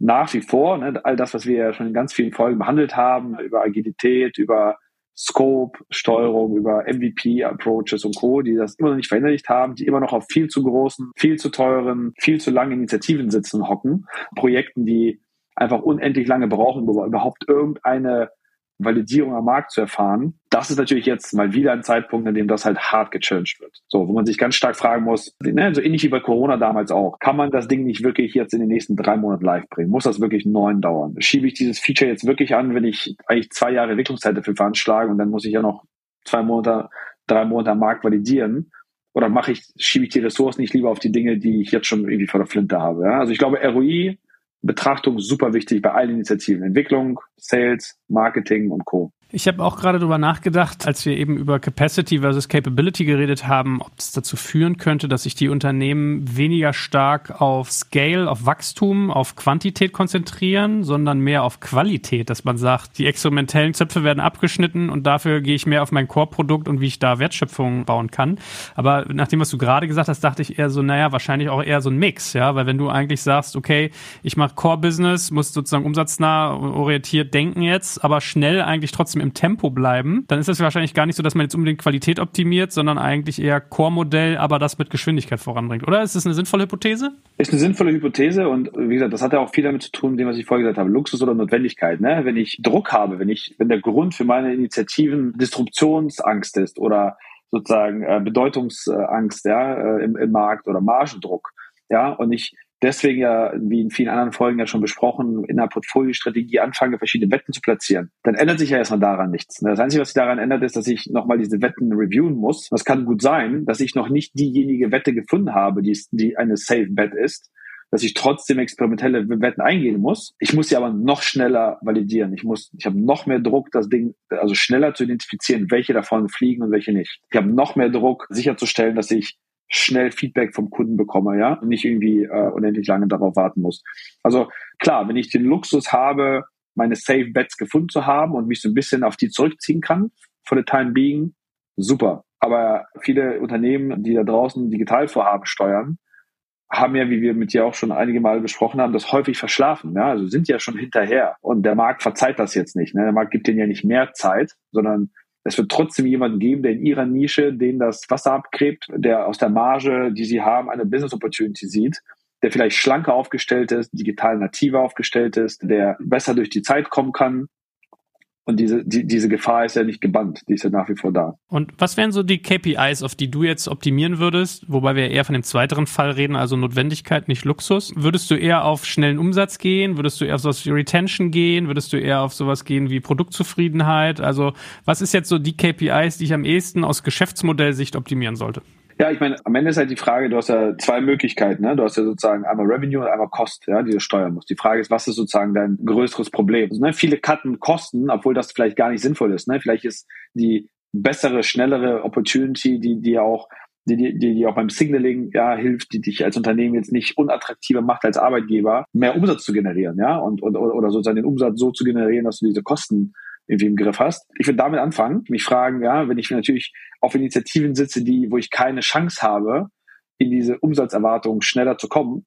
nach wie vor, ne, all das, was wir ja schon in ganz vielen Folgen behandelt haben, über Agilität, über Scope, Steuerung, über MVP-Approaches und Co., die das immer noch nicht verinnerlicht haben, die immer noch auf viel zu großen, viel zu teuren, viel zu langen Initiativen sitzen hocken. Projekten, die einfach unendlich lange brauchen, um überhaupt irgendeine Validierung am Markt zu erfahren. Das ist natürlich jetzt mal wieder ein Zeitpunkt, in dem das halt hart gechallenged wird. So, wo man sich ganz stark fragen muss, ne, so ähnlich wie bei Corona damals auch, kann man das Ding nicht wirklich jetzt in den nächsten drei Monaten live bringen? Muss das wirklich neun dauern? Schiebe ich dieses Feature jetzt wirklich an, wenn ich eigentlich zwei Jahre Entwicklungszeit dafür veranschlage und dann muss ich ja noch zwei Monate, drei Monate am Markt validieren? Oder mache ich, schiebe ich die Ressourcen nicht lieber auf die Dinge, die ich jetzt schon irgendwie vor der Flinte habe? Ja? Also ich glaube, ROI Betrachtung super wichtig bei allen Initiativen. Entwicklung, Sales, Marketing und Co. Ich habe auch gerade darüber nachgedacht, als wir eben über Capacity versus Capability geredet haben, ob es dazu führen könnte, dass sich die Unternehmen weniger stark auf Scale, auf Wachstum, auf Quantität konzentrieren, sondern mehr auf Qualität, dass man sagt, die experimentellen Zöpfe werden abgeschnitten und dafür gehe ich mehr auf mein Core-Produkt und wie ich da Wertschöpfung bauen kann. Aber nach dem, was du gerade gesagt hast, dachte ich eher so, naja, wahrscheinlich auch eher so ein Mix, ja, weil wenn du eigentlich sagst, okay, ich mache Core-Business, muss sozusagen umsatznah orientiert denken jetzt, aber schnell eigentlich trotzdem trotzdem im Tempo bleiben, dann ist es wahrscheinlich gar nicht so, dass man jetzt unbedingt Qualität optimiert, sondern eigentlich eher Core-Modell, aber das mit Geschwindigkeit voranbringt. Oder ist das eine sinnvolle Hypothese? Ist eine sinnvolle Hypothese und wie gesagt, das hat ja auch viel damit zu tun, dem, was ich vorher gesagt habe. Luxus oder Notwendigkeit. Ne? Wenn ich Druck habe, wenn ich, wenn der Grund für meine Initiativen Disruptionsangst ist oder sozusagen äh, Bedeutungsangst ja, äh, im, im Markt oder Margendruck, ja, und ich deswegen ja, wie in vielen anderen Folgen ja schon besprochen, in der Portfoliostrategie anfange, verschiedene Wetten zu platzieren, dann ändert sich ja erstmal daran nichts. Das Einzige, was sich daran ändert, ist, dass ich nochmal diese Wetten reviewen muss. Das kann gut sein, dass ich noch nicht diejenige Wette gefunden habe, die, die eine Safe Bet ist, dass ich trotzdem experimentelle Wetten eingehen muss. Ich muss sie aber noch schneller validieren. Ich muss, ich habe noch mehr Druck, das Ding also schneller zu identifizieren, welche davon fliegen und welche nicht. Ich habe noch mehr Druck, sicherzustellen, dass ich schnell Feedback vom Kunden bekomme, ja, und nicht irgendwie äh, unendlich lange darauf warten muss. Also klar, wenn ich den Luxus habe, meine Safe Bets gefunden zu haben und mich so ein bisschen auf die zurückziehen kann, for the time being, super. Aber viele Unternehmen, die da draußen Digitalvorhaben steuern, haben ja, wie wir mit dir auch schon einige Male besprochen haben, das häufig verschlafen. Ja? Also sind ja schon hinterher. Und der Markt verzeiht das jetzt nicht. Ne? Der Markt gibt denen ja nicht mehr Zeit, sondern es wird trotzdem jemanden geben, der in ihrer Nische denen das Wasser abgräbt, der aus der Marge, die sie haben, eine Business Opportunity sieht, der vielleicht schlanker aufgestellt ist, digital nativer aufgestellt ist, der besser durch die Zeit kommen kann und diese, die, diese Gefahr ist ja nicht gebannt, die ist ja nach wie vor da. Und was wären so die KPIs, auf die du jetzt optimieren würdest, wobei wir eher von dem zweiteren Fall reden, also Notwendigkeit, nicht Luxus? Würdest du eher auf schnellen Umsatz gehen? Würdest du eher auf sowas wie Retention gehen? Würdest du eher auf sowas gehen wie Produktzufriedenheit? Also was ist jetzt so die KPIs, die ich am ehesten aus Geschäftsmodellsicht optimieren sollte? Ja, ich meine, am Ende ist halt die Frage, du hast ja zwei Möglichkeiten. Ne? Du hast ja sozusagen einmal Revenue und einmal Cost, ja, die du steuern musst. Die Frage ist, was ist sozusagen dein größeres Problem? Also, ne, viele cutten Kosten, obwohl das vielleicht gar nicht sinnvoll ist. Ne? Vielleicht ist die bessere, schnellere Opportunity, die, die auch die, die, die auch beim Signaling ja hilft, die dich als Unternehmen jetzt nicht unattraktiver macht als Arbeitgeber, mehr Umsatz zu generieren, ja, und, und oder sozusagen den Umsatz so zu generieren, dass du diese Kosten irgendwie im Griff hast. Ich würde damit anfangen, mich fragen, ja, wenn ich natürlich auf Initiativen sitze, die, wo ich keine Chance habe, in diese Umsatzerwartung schneller zu kommen,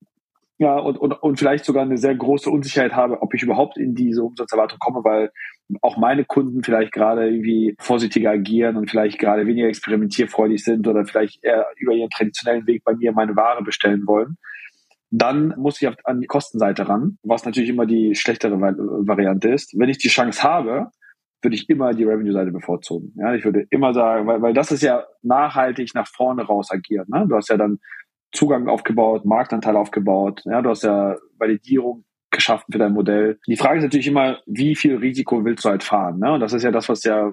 ja, und, und, und vielleicht sogar eine sehr große Unsicherheit habe, ob ich überhaupt in diese Umsatzerwartung komme, weil auch meine Kunden vielleicht gerade irgendwie vorsichtiger agieren und vielleicht gerade weniger experimentierfreudig sind oder vielleicht eher über ihren traditionellen Weg bei mir meine Ware bestellen wollen. Dann muss ich an die Kostenseite ran, was natürlich immer die schlechtere Variante ist. Wenn ich die Chance habe, würde ich immer die Revenue-Seite bevorzugen. Ja, ich würde immer sagen, weil, weil das ist ja nachhaltig nach vorne raus agiert. Ne? Du hast ja dann Zugang aufgebaut, Marktanteil aufgebaut, ja, du hast ja Validierung geschaffen für dein Modell. Die Frage ist natürlich immer, wie viel Risiko willst du halt fahren? Ne? Und das ist ja das, was ja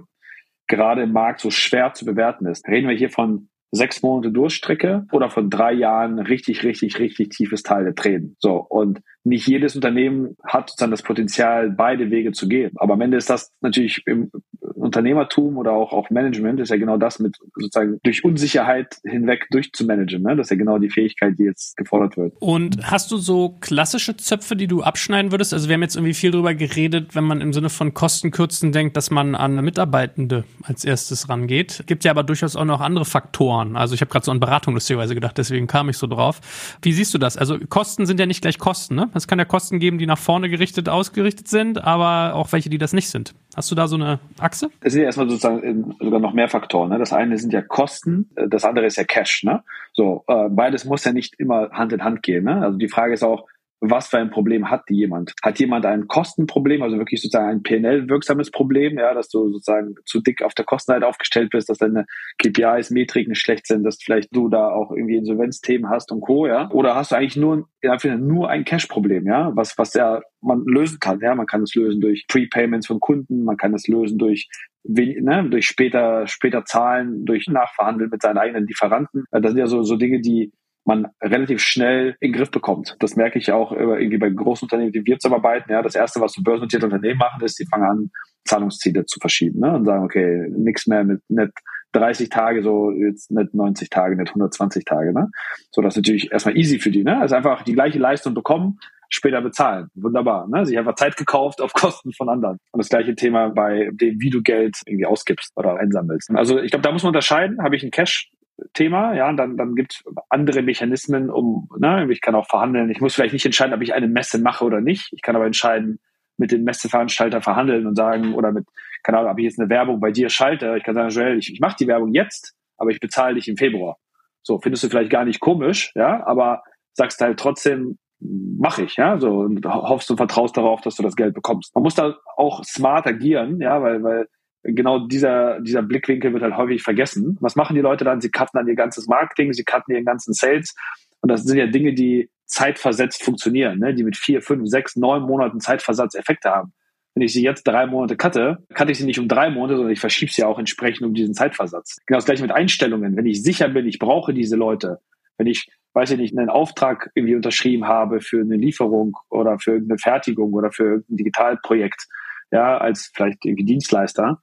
gerade im Markt so schwer zu bewerten ist. Reden wir hier von sechs Monate Durchstrecke oder von drei Jahren richtig, richtig, richtig tiefes Teil der Tränen. So. Und nicht jedes Unternehmen hat dann das Potenzial, beide Wege zu gehen. Aber am Ende ist das natürlich im, Unternehmertum oder auch, auch Management ist ja genau das mit sozusagen durch Unsicherheit hinweg durchzumanagen. Ne? Das ist ja genau die Fähigkeit, die jetzt gefordert wird. Und hast du so klassische Zöpfe, die du abschneiden würdest? Also wir haben jetzt irgendwie viel darüber geredet, wenn man im Sinne von Kostenkürzen denkt, dass man an Mitarbeitende als erstes rangeht. Gibt ja aber durchaus auch noch andere Faktoren. Also ich habe gerade so an Beratung lustigerweise gedacht, deswegen kam ich so drauf. Wie siehst du das? Also Kosten sind ja nicht gleich Kosten. Ne? Es kann ja Kosten geben, die nach vorne gerichtet ausgerichtet sind, aber auch welche, die das nicht sind. Hast du da so eine Achse? Es sind ja erstmal sozusagen sogar noch mehr Faktoren. Ne? Das eine sind ja Kosten, äh, das andere ist ja Cash. Ne? So, äh, beides muss ja nicht immer Hand in Hand gehen. Ne? Also die Frage ist auch, was für ein Problem hat jemand? Hat jemand ein Kostenproblem, also wirklich sozusagen ein PNL-wirksames Problem, ja, dass du sozusagen zu dick auf der Kostenseite aufgestellt bist, dass deine KPIs, Metriken schlecht sind, dass vielleicht du da auch irgendwie Insolvenzthemen hast und Co., ja? Oder hast du eigentlich nur, nur ein Cash-Problem, ja, was, was ja man lösen kann, ja? Man kann es lösen durch Prepayments von Kunden, man kann es lösen durch ne, durch später, später Zahlen, durch Nachverhandeln mit seinen eigenen Lieferanten. Das sind ja so, so Dinge, die man relativ schnell in den Griff bekommt. Das merke ich auch irgendwie bei großen Unternehmen, die wir zusammenarbeiten. Ja, das erste, was so börsennotierte Unternehmen machen, ist, die fangen an, Zahlungsziele zu verschieben ne? und sagen, okay, nichts mehr mit net 30 Tage, so jetzt nicht 90 Tage, nicht 120 Tage. Ne? So, das ist natürlich erstmal easy für die. Ne? Also einfach die gleiche Leistung bekommen, später bezahlen. Wunderbar. Ne? Sich einfach Zeit gekauft auf Kosten von anderen. Und das gleiche Thema bei dem, wie du Geld irgendwie ausgibst oder einsammelst. Also ich glaube, da muss man unterscheiden. Habe ich einen Cash Thema, ja, dann, dann gibt es andere Mechanismen, um, ne, ich kann auch verhandeln. Ich muss vielleicht nicht entscheiden, ob ich eine Messe mache oder nicht. Ich kann aber entscheiden, mit dem Messeveranstalter verhandeln und sagen, oder mit, keine Ahnung, ob ich jetzt eine Werbung bei dir schalte. Ich kann sagen, Joel, ich, ich mache die Werbung jetzt, aber ich bezahle dich im Februar. So, findest du vielleicht gar nicht komisch, ja, aber sagst halt trotzdem, mache ich, ja, so und hoffst und vertraust darauf, dass du das Geld bekommst. Man muss da auch smart agieren, ja, weil, weil genau dieser, dieser Blickwinkel wird halt häufig vergessen. Was machen die Leute dann? Sie cutten dann ihr ganzes Marketing, sie cutten ihren ganzen Sales. Und das sind ja Dinge, die zeitversetzt funktionieren, ne? die mit vier, fünf, sechs, neun Monaten Zeitversatz Effekte haben. Wenn ich sie jetzt drei Monate cutte, cutte ich sie nicht um drei Monate, sondern ich verschiebe sie auch entsprechend um diesen Zeitversatz. Genau das gleiche mit Einstellungen. Wenn ich sicher bin, ich brauche diese Leute, wenn ich, weiß ich nicht, einen Auftrag irgendwie unterschrieben habe für eine Lieferung oder für irgendeine Fertigung oder für irgendein Digitalprojekt, ja, als vielleicht irgendwie Dienstleister,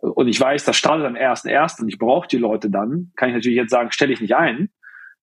und ich weiß, das startet am 1.1. und ich brauche die Leute dann, kann ich natürlich jetzt sagen, stelle ich nicht ein.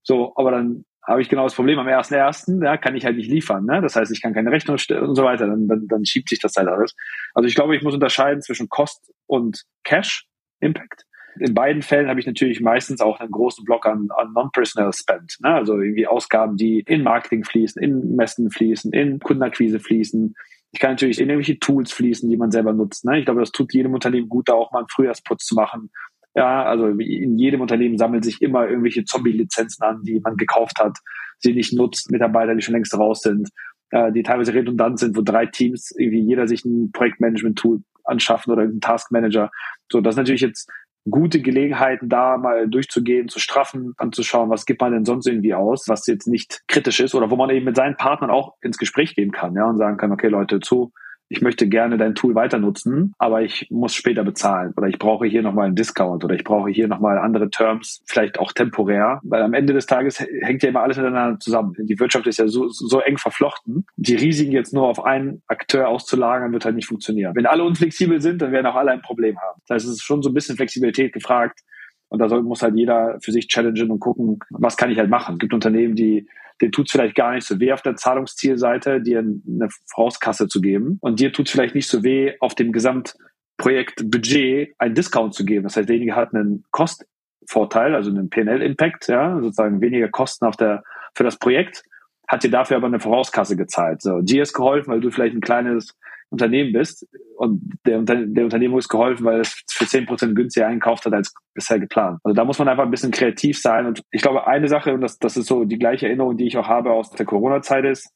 So, aber dann habe ich genau das Problem am 1.1., ja, kann ich halt nicht liefern. Ne? Das heißt, ich kann keine Rechnung stellen und so weiter. Dann, dann, dann schiebt sich das halt alles. Also ich glaube, ich muss unterscheiden zwischen Cost und Cash Impact. In beiden Fällen habe ich natürlich meistens auch einen großen Block an, an Non-Personal Spend. Ne? Also irgendwie Ausgaben, die in Marketing fließen, in Messen fließen, in Kundenakquise fließen, ich kann natürlich in irgendwelche Tools fließen, die man selber nutzt. Ne? Ich glaube, das tut jedem Unternehmen gut, da auch mal einen Frühjahrsputz zu machen. Ja, also in jedem Unternehmen sammeln sich immer irgendwelche Zombie-Lizenzen an, die man gekauft hat, sie nicht nutzt, Mitarbeiter, die schon längst raus sind, äh, die teilweise redundant sind, wo drei Teams irgendwie jeder sich ein Projektmanagement-Tool anschaffen oder einen Taskmanager. So, das ist natürlich jetzt gute Gelegenheiten, da mal durchzugehen, zu straffen, anzuschauen, was gibt man denn sonst irgendwie aus, was jetzt nicht kritisch ist oder wo man eben mit seinen Partnern auch ins Gespräch gehen kann, ja, und sagen kann, okay, Leute, zu, ich möchte gerne dein Tool weiter nutzen, aber ich muss später bezahlen oder ich brauche hier nochmal einen Discount oder ich brauche hier nochmal andere Terms, vielleicht auch temporär, weil am Ende des Tages hängt ja immer alles miteinander zusammen. Die Wirtschaft ist ja so, so eng verflochten. Die Risiken jetzt nur auf einen Akteur auszulagern, wird halt nicht funktionieren. Wenn alle unflexibel sind, dann werden auch alle ein Problem haben. Das heißt, es ist schon so ein bisschen Flexibilität gefragt. Und da soll, muss halt jeder für sich challengen und gucken, was kann ich halt machen. Es gibt Unternehmen, die den tut es vielleicht gar nicht so weh auf der Zahlungszielseite, dir eine Vorauskasse zu geben. Und dir tut es vielleicht nicht so weh, auf dem Gesamtprojektbudget einen Discount zu geben. Das heißt, derjenige hat einen Kostvorteil, also einen PNL-Impact, ja, sozusagen weniger Kosten auf der, für das Projekt, hat dir dafür aber eine Vorauskasse gezahlt. So, dir ist geholfen, weil du vielleicht ein kleines Unternehmen bist und der, der Unternehmung ist geholfen, weil es für zehn Prozent günstiger einkauft hat als bisher geplant. Also da muss man einfach ein bisschen kreativ sein. Und ich glaube, eine Sache, und das, das ist so die gleiche Erinnerung, die ich auch habe aus der Corona-Zeit ist,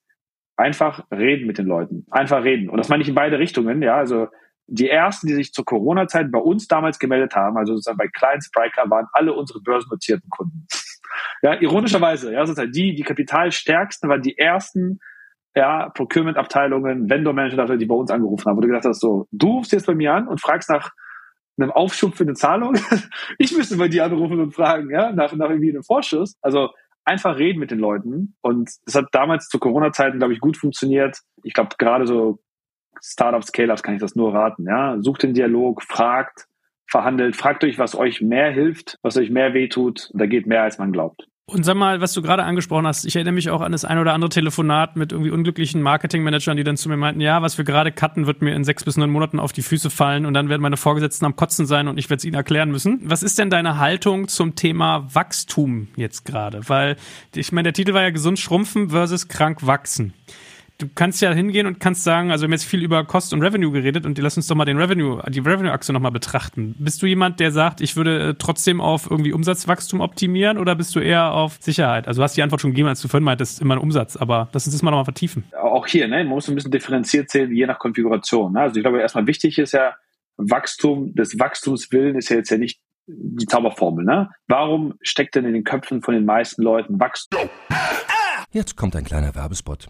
einfach reden mit den Leuten. Einfach reden. Und das meine ich in beide Richtungen, ja. Also die ersten, die sich zur Corona-Zeit bei uns damals gemeldet haben, also sozusagen bei Client Spriker, waren alle unsere börsennotierten Kunden. Ja, ironischerweise, ja, sozusagen die, die kapitalstärksten waren die ersten, ja, Procurement-Abteilungen, Vendor-Manager, die bei uns angerufen haben, wo du gedacht hast, so, du rufst jetzt bei mir an und fragst nach einem Aufschub für eine Zahlung. ich müsste bei dir anrufen und fragen, ja, nach, nach irgendwie einem Vorschuss. Also einfach reden mit den Leuten. Und das hat damals zu Corona-Zeiten, glaube ich, gut funktioniert. Ich glaube, gerade so Startups, Scale-Ups kann ich das nur raten. Ja, sucht den Dialog, fragt, verhandelt, fragt euch, was euch mehr hilft, was euch mehr wehtut. Da geht mehr, als man glaubt. Und sag mal, was du gerade angesprochen hast, ich erinnere mich auch an das ein oder andere Telefonat mit irgendwie unglücklichen Marketingmanagern, die dann zu mir meinten, ja, was wir gerade cutten, wird mir in sechs bis neun Monaten auf die Füße fallen und dann werden meine Vorgesetzten am Kotzen sein und ich werde es ihnen erklären müssen. Was ist denn deine Haltung zum Thema Wachstum jetzt gerade? Weil, ich meine, der Titel war ja gesund schrumpfen versus krank wachsen du kannst ja hingehen und kannst sagen, also wir haben jetzt viel über Cost und Revenue geredet und lass uns doch mal den Revenue, die Revenue-Achse nochmal betrachten. Bist du jemand, der sagt, ich würde äh, trotzdem auf irgendwie Umsatzwachstum optimieren oder bist du eher auf Sicherheit? Also du hast die Antwort schon gegeben, als du vorhin meintest, immer ein Umsatz, aber lass uns das mal nochmal vertiefen. Auch hier, ne, man muss ein bisschen differenziert sehen, je nach Konfiguration. Ne? Also ich glaube, erstmal wichtig ist ja, Wachstum, des Wachstumswillen ist ja jetzt ja nicht die Zauberformel. Ne? Warum steckt denn in den Köpfen von den meisten Leuten Wachstum? Jetzt kommt ein kleiner Werbespot.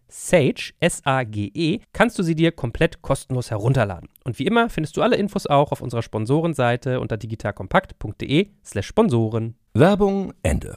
Sage, S-A-G-E, kannst du sie dir komplett kostenlos herunterladen. Und wie immer findest du alle Infos auch auf unserer Sponsorenseite unter digitalkompakt.de slash Sponsoren. Werbung Ende.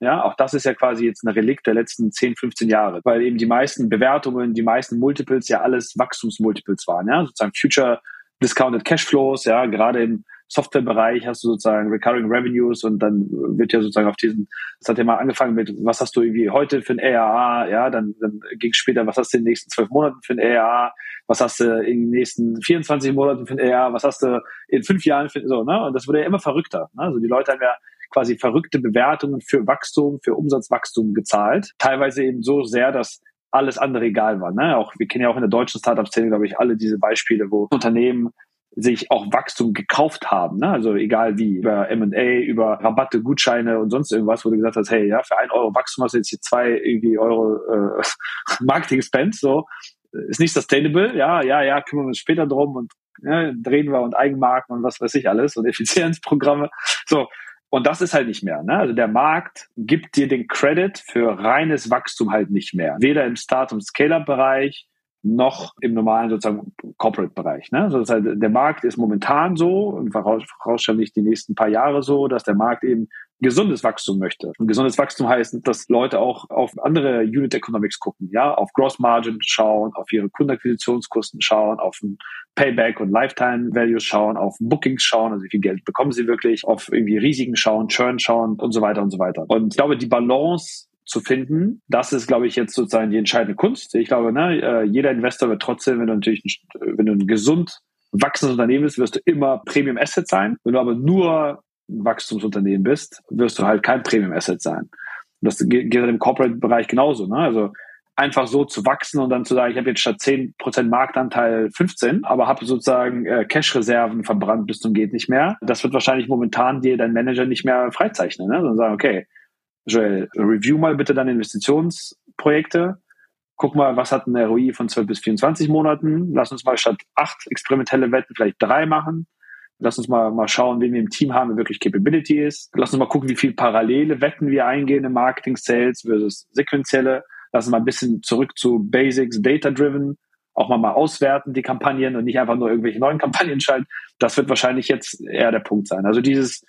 Ja, auch das ist ja quasi jetzt ein Relikt der letzten 10, 15 Jahre, weil eben die meisten Bewertungen, die meisten Multiples ja alles Wachstumsmultiples waren, ja, sozusagen Future Discounted Cashflows, ja, gerade im Softwarebereich hast du sozusagen Recurring Revenues und dann wird ja sozusagen auf diesen, das hat ja mal angefangen mit, was hast du irgendwie heute für ein ARA, ja, dann, dann ging später, was hast du in den nächsten zwölf Monaten für ein ARA, was hast du in den nächsten 24 Monaten für ein ARA, was hast du in fünf Jahren für, so, ne, und das wurde ja immer verrückter, ne? also die Leute haben ja quasi verrückte Bewertungen für Wachstum, für Umsatzwachstum gezahlt, teilweise eben so sehr, dass alles andere egal war. Ne? Auch wir kennen ja auch in der deutschen Startup-Szene, glaube ich, alle diese Beispiele, wo Unternehmen sich auch Wachstum gekauft haben, ne? also egal wie, über M&A, über Rabatte, Gutscheine und sonst irgendwas, wo du gesagt hast, hey, ja, für ein Euro Wachstum hast du jetzt hier zwei irgendwie Euro äh, Marketing-Spend, so, ist nicht sustainable, ja, ja, ja, kümmern wir uns später drum und ja, drehen wir und Eigenmarken und was weiß ich alles und Effizienzprogramme, so, und das ist halt nicht mehr. Ne? Also der Markt gibt dir den Credit für reines Wachstum halt nicht mehr. Weder im Start- und Scale-Up-Bereich noch im normalen sozusagen Corporate-Bereich. Ne? Also das heißt, der Markt ist momentan so und vorausschaulich die nächsten paar Jahre so, dass der Markt eben gesundes Wachstum möchte. Und gesundes Wachstum heißt, dass Leute auch auf andere Unit Economics gucken, ja, auf Gross Margin schauen, auf ihre Kundenakquisitionskosten schauen, auf Payback und Lifetime Values schauen, auf Bookings schauen, also wie viel Geld bekommen sie wirklich, auf irgendwie Risiken schauen, Churn schauen und so weiter und so weiter. Und ich glaube, die Balance zu finden. Das ist, glaube ich, jetzt sozusagen die entscheidende Kunst. Ich glaube, ne, äh, jeder Investor wird trotzdem, wenn du natürlich, ein, wenn du ein gesund wachsendes Unternehmen bist, wirst du immer Premium Asset sein. Wenn du aber nur ein Wachstumsunternehmen bist, wirst du halt kein Premium Asset sein. Und das geht im Corporate-Bereich genauso. Ne? Also einfach so zu wachsen und dann zu sagen, ich habe jetzt statt 10% Marktanteil 15, aber habe sozusagen äh, Cash-Reserven verbrannt bis zum geht nicht mehr. Das wird wahrscheinlich momentan dir dein Manager nicht mehr freizeichnen, ne? sondern sagen, okay, Joel, review mal bitte deine Investitionsprojekte. Guck mal, was hat ein ROI von 12 bis 24 Monaten. Lass uns mal statt acht experimentelle Wetten vielleicht drei machen. Lass uns mal, mal schauen, wen wir im Team haben, wer wirklich Capability ist. Lass uns mal gucken, wie viel parallele Wetten wir eingehen im Marketing, Sales versus sequenzielle. Lass uns mal ein bisschen zurück zu Basics, Data-Driven. Auch mal mal auswerten, die Kampagnen und nicht einfach nur irgendwelche neuen Kampagnen schalten. Das wird wahrscheinlich jetzt eher der Punkt sein. Also dieses,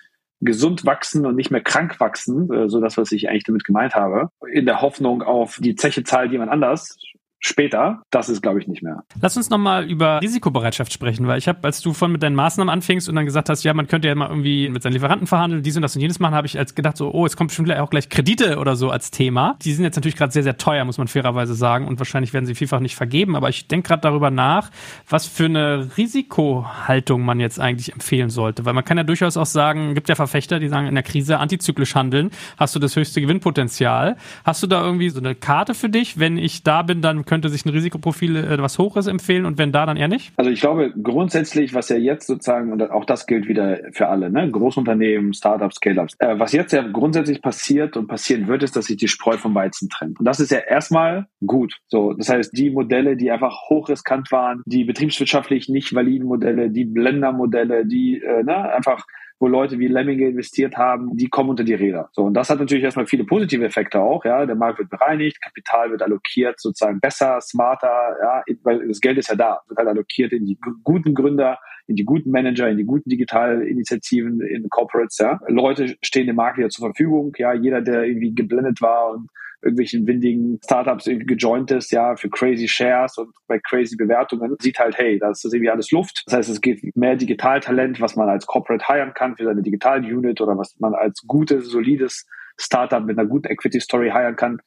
gesund wachsen und nicht mehr krank wachsen, äh, so das, was ich eigentlich damit gemeint habe, in der Hoffnung auf die Zeche zahlt jemand anders, später, das ist, glaube ich, nicht mehr. Lass uns nochmal über Risikobereitschaft sprechen, weil ich habe, als du von mit deinen Maßnahmen anfingst und dann gesagt hast, ja, man könnte ja mal irgendwie mit seinen Lieferanten verhandeln, dies und das und jenes machen, habe ich als gedacht, so, oh, es kommt bestimmt auch gleich Kredite oder so als Thema. Die sind jetzt natürlich gerade sehr, sehr teuer, muss man fairerweise sagen, und wahrscheinlich werden sie vielfach nicht vergeben, aber ich denke gerade darüber nach, was für eine Risikohaltung man jetzt eigentlich empfehlen sollte, weil man kann ja durchaus auch sagen, gibt ja Verfechter, die sagen, in der Krise antizyklisch handeln, hast du das höchste Gewinnpotenzial. Hast du da irgendwie so eine Karte für dich, wenn ich da bin, dann könnte sich ein Risikoprofil, äh, was hoch ist, empfehlen und wenn da, dann eher nicht? Also ich glaube grundsätzlich, was ja jetzt sozusagen, und auch das gilt wieder für alle, ne? Großunternehmen, Startups, Scale-Ups, äh, was jetzt ja grundsätzlich passiert und passieren wird, ist, dass sich die Spreu vom Weizen trennt. Und das ist ja erstmal gut. So, das heißt, die Modelle, die einfach hochriskant waren, die betriebswirtschaftlich nicht validen Modelle, die Blender-Modelle, die äh, ne, einfach wo Leute wie Lemminge investiert haben, die kommen unter die Räder. So, und das hat natürlich erstmal viele positive Effekte auch, ja. Der Markt wird bereinigt, Kapital wird allokiert sozusagen besser, smarter, ja, weil das Geld ist ja da, wird halt allokiert in die guten Gründer, in die guten Manager, in die guten Digitalinitiativen, in Corporates, ja. Leute stehen dem Markt wieder zur Verfügung, ja. Jeder, der irgendwie geblendet war und irgendwelchen windigen Startups irgendwie gejoint ist, ja, für crazy Shares und bei crazy Bewertungen, sieht halt, hey, das ist irgendwie alles Luft. Das heißt, es geht mehr Digitaltalent, was man als Corporate hiren kann für seine Digital-Unit oder was man als gutes, solides Startup mit einer guten Equity-Story hiren kann.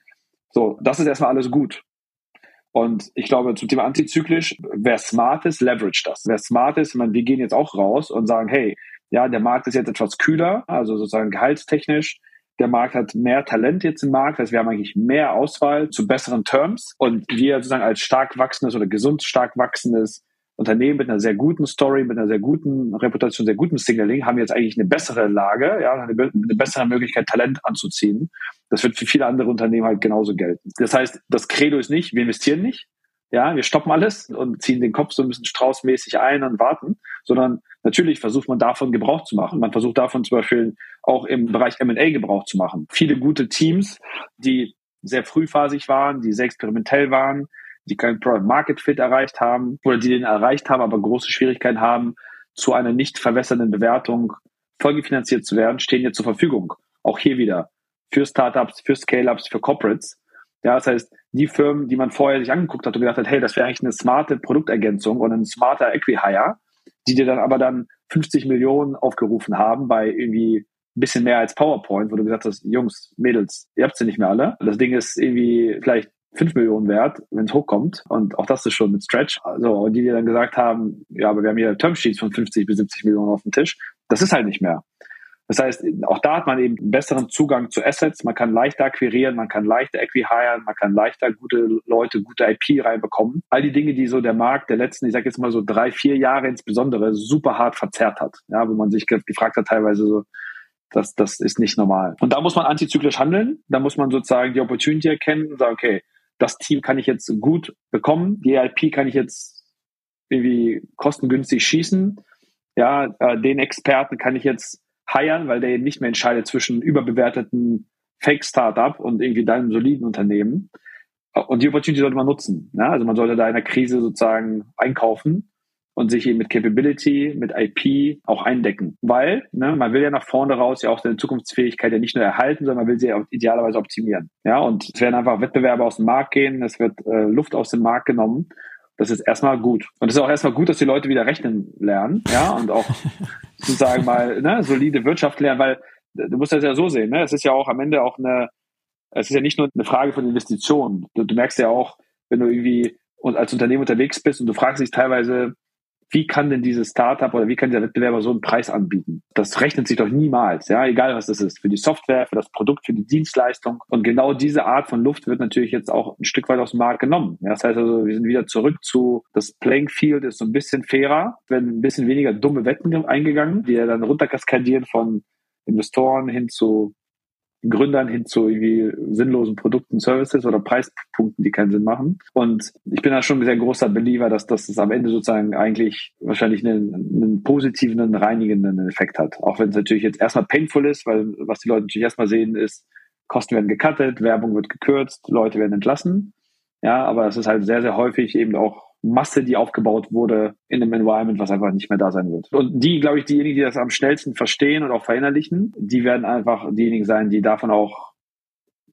So, das ist erstmal alles gut. Und ich glaube, zum Thema antizyklisch, wer smart ist, leverage das. Wer smart ist, man, wir gehen jetzt auch raus und sagen, hey, ja, der Markt ist jetzt etwas kühler, also sozusagen gehaltstechnisch der Markt hat mehr Talent jetzt im Markt, das heißt, wir haben eigentlich mehr Auswahl zu besseren Terms. Und wir sozusagen als stark wachsendes oder gesund stark wachsendes Unternehmen mit einer sehr guten Story, mit einer sehr guten Reputation, sehr guten Signaling, haben jetzt eigentlich eine bessere Lage, ja, eine, eine bessere Möglichkeit, Talent anzuziehen. Das wird für viele andere Unternehmen halt genauso gelten. Das heißt, das Credo ist nicht, wir investieren nicht, ja, wir stoppen alles und ziehen den Kopf so ein bisschen straußmäßig ein und warten, sondern natürlich versucht man davon Gebrauch zu machen. Man versucht davon zum Beispiel auch im Bereich M&A Gebrauch zu machen. Viele gute Teams, die sehr frühphasig waren, die sehr experimentell waren, die keinen Product Market Fit erreicht haben oder die den erreicht haben, aber große Schwierigkeiten haben, zu einer nicht verwässernden Bewertung folgefinanziert zu werden, stehen jetzt zur Verfügung. Auch hier wieder für Startups, für Scale-Ups, für Corporates, ja, das heißt, die Firmen, die man vorher sich angeguckt hat und gedacht hat, hey, das wäre eigentlich eine smarte Produktergänzung und ein smarter Equihire, die dir dann aber dann 50 Millionen aufgerufen haben bei irgendwie ein bisschen mehr als PowerPoint, wo du gesagt hast, Jungs, Mädels, ihr habt sie nicht mehr alle. Das Ding ist irgendwie vielleicht 5 Millionen wert, wenn es hochkommt. Und auch das ist schon mit Stretch. Also, die dir dann gesagt haben, ja, aber wir haben hier Termsheets von 50 bis 70 Millionen auf dem Tisch. Das ist halt nicht mehr. Das heißt, auch da hat man eben besseren Zugang zu Assets. Man kann leichter akquirieren, man kann leichter acquihiren, man kann leichter gute Leute, gute IP reinbekommen. All die Dinge, die so der Markt der letzten, ich sage jetzt mal so drei, vier Jahre insbesondere super hart verzerrt hat. Ja, wo man sich gefragt hat teilweise so, das, das ist nicht normal. Und da muss man antizyklisch handeln. Da muss man sozusagen die Opportunity erkennen und sagen, okay, das Team kann ich jetzt gut bekommen. Die IP kann ich jetzt irgendwie kostengünstig schießen. Ja, äh, den Experten kann ich jetzt hiren, weil der eben nicht mehr entscheidet zwischen überbewerteten Fake-Startup und irgendwie deinem soliden Unternehmen. Und die Opportunity sollte man nutzen. Ja? Also man sollte da in der Krise sozusagen einkaufen und sich eben mit Capability, mit IP auch eindecken. Weil ne, man will ja nach vorne raus ja auch seine Zukunftsfähigkeit ja nicht nur erhalten, sondern man will sie ja idealerweise optimieren. Ja, und es werden einfach Wettbewerber aus dem Markt gehen, es wird äh, Luft aus dem Markt genommen. Das ist erstmal gut. Und es ist auch erstmal gut, dass die Leute wieder rechnen lernen, ja, und auch sozusagen mal ne, solide Wirtschaft lernen, weil du musst das ja so sehen, ne? Es ist ja auch am Ende auch eine, es ist ja nicht nur eine Frage von Investitionen. Du, du merkst ja auch, wenn du irgendwie als Unternehmen unterwegs bist und du fragst dich teilweise, wie kann denn dieses Startup oder wie kann der Wettbewerber so einen Preis anbieten? Das rechnet sich doch niemals, ja, egal was das ist, für die Software, für das Produkt, für die Dienstleistung. Und genau diese Art von Luft wird natürlich jetzt auch ein Stück weit aus dem Markt genommen. Ja, das heißt also, wir sind wieder zurück zu, das Playing Field ist so ein bisschen fairer, werden ein bisschen weniger dumme Wetten eingegangen, die ja dann runterkaskadieren von Investoren hin zu Gründern hin zu irgendwie sinnlosen Produkten, Services oder Preispunkten, die keinen Sinn machen. Und ich bin da schon ein sehr großer Believer, dass, das am Ende sozusagen eigentlich wahrscheinlich einen, einen positiven, einen reinigenden Effekt hat. Auch wenn es natürlich jetzt erstmal painful ist, weil was die Leute natürlich erstmal sehen ist, Kosten werden gecuttet, Werbung wird gekürzt, Leute werden entlassen. Ja, aber es ist halt sehr, sehr häufig eben auch Masse, die aufgebaut wurde in einem Environment, was einfach nicht mehr da sein wird. Und die, glaube ich, diejenigen, die das am schnellsten verstehen und auch verinnerlichen, die werden einfach diejenigen sein, die davon auch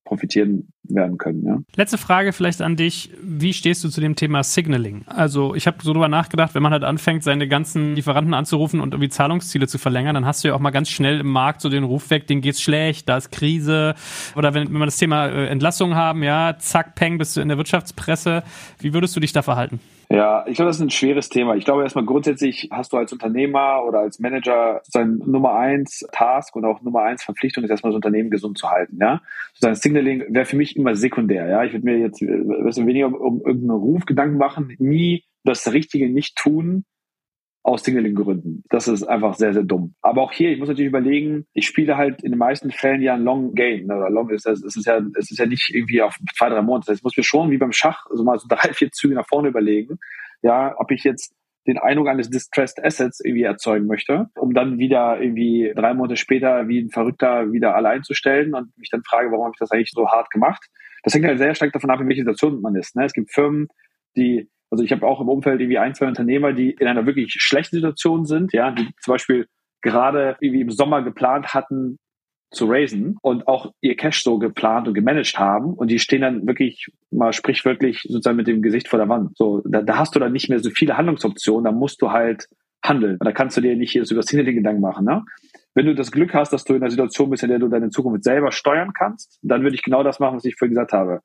profitieren werden können. Ja. Letzte Frage vielleicht an dich. Wie stehst du zu dem Thema Signaling? Also ich habe so drüber nachgedacht, wenn man halt anfängt, seine ganzen Lieferanten anzurufen und irgendwie Zahlungsziele zu verlängern, dann hast du ja auch mal ganz schnell im Markt so den Ruf weg, denen geht's schlecht, da ist Krise. Oder wenn, wenn wir das Thema äh, Entlassung haben, ja, zack, peng, bist du in der Wirtschaftspresse. Wie würdest du dich da verhalten? Ja, ich glaube, das ist ein schweres Thema. Ich glaube erstmal grundsätzlich hast du als Unternehmer oder als Manager sein Nummer eins Task und auch Nummer eins Verpflichtung ist erstmal das Unternehmen gesund zu halten. Ja, sozusagen Signaling wäre für mich immer sekundär. Ja, ich würde mir jetzt weniger um, um irgendeinen Ruf Gedanken machen, nie das Richtige nicht tun, aus Signaling-Gründen. Das ist einfach sehr, sehr dumm. Aber auch hier, ich muss natürlich überlegen, ich spiele halt in den meisten Fällen ja ein Long Game. Ne? Oder Long ist, es ist ja, es ist ja nicht irgendwie auf zwei, drei Monate. Das heißt, ich muss mir schon wie beim Schach so mal so drei, vier Züge nach vorne überlegen, ja, ob ich jetzt den Eindruck eines Distressed Assets irgendwie erzeugen möchte, um dann wieder irgendwie drei Monate später wie ein Verrückter wieder alle einzustellen und mich dann frage, warum habe ich das eigentlich so hart gemacht? Das hängt halt sehr stark davon ab, in welcher Situation man ist. Ne? Es gibt Firmen, die also ich habe auch im Umfeld irgendwie ein, zwei Unternehmer, die in einer wirklich schlechten Situation sind, ja, die zum Beispiel gerade irgendwie im Sommer geplant hatten zu raisen und auch ihr Cash so geplant und gemanagt haben und die stehen dann wirklich mal sprichwörtlich sozusagen mit dem Gesicht vor der Wand. So, da, da hast du dann nicht mehr so viele Handlungsoptionen, da musst du halt handeln. Und da kannst du dir nicht hier so über Szene Gedanken machen. Ne? Wenn du das Glück hast, dass du in einer Situation bist, in der du deine Zukunft selber steuern kannst, dann würde ich genau das machen, was ich vorhin gesagt habe.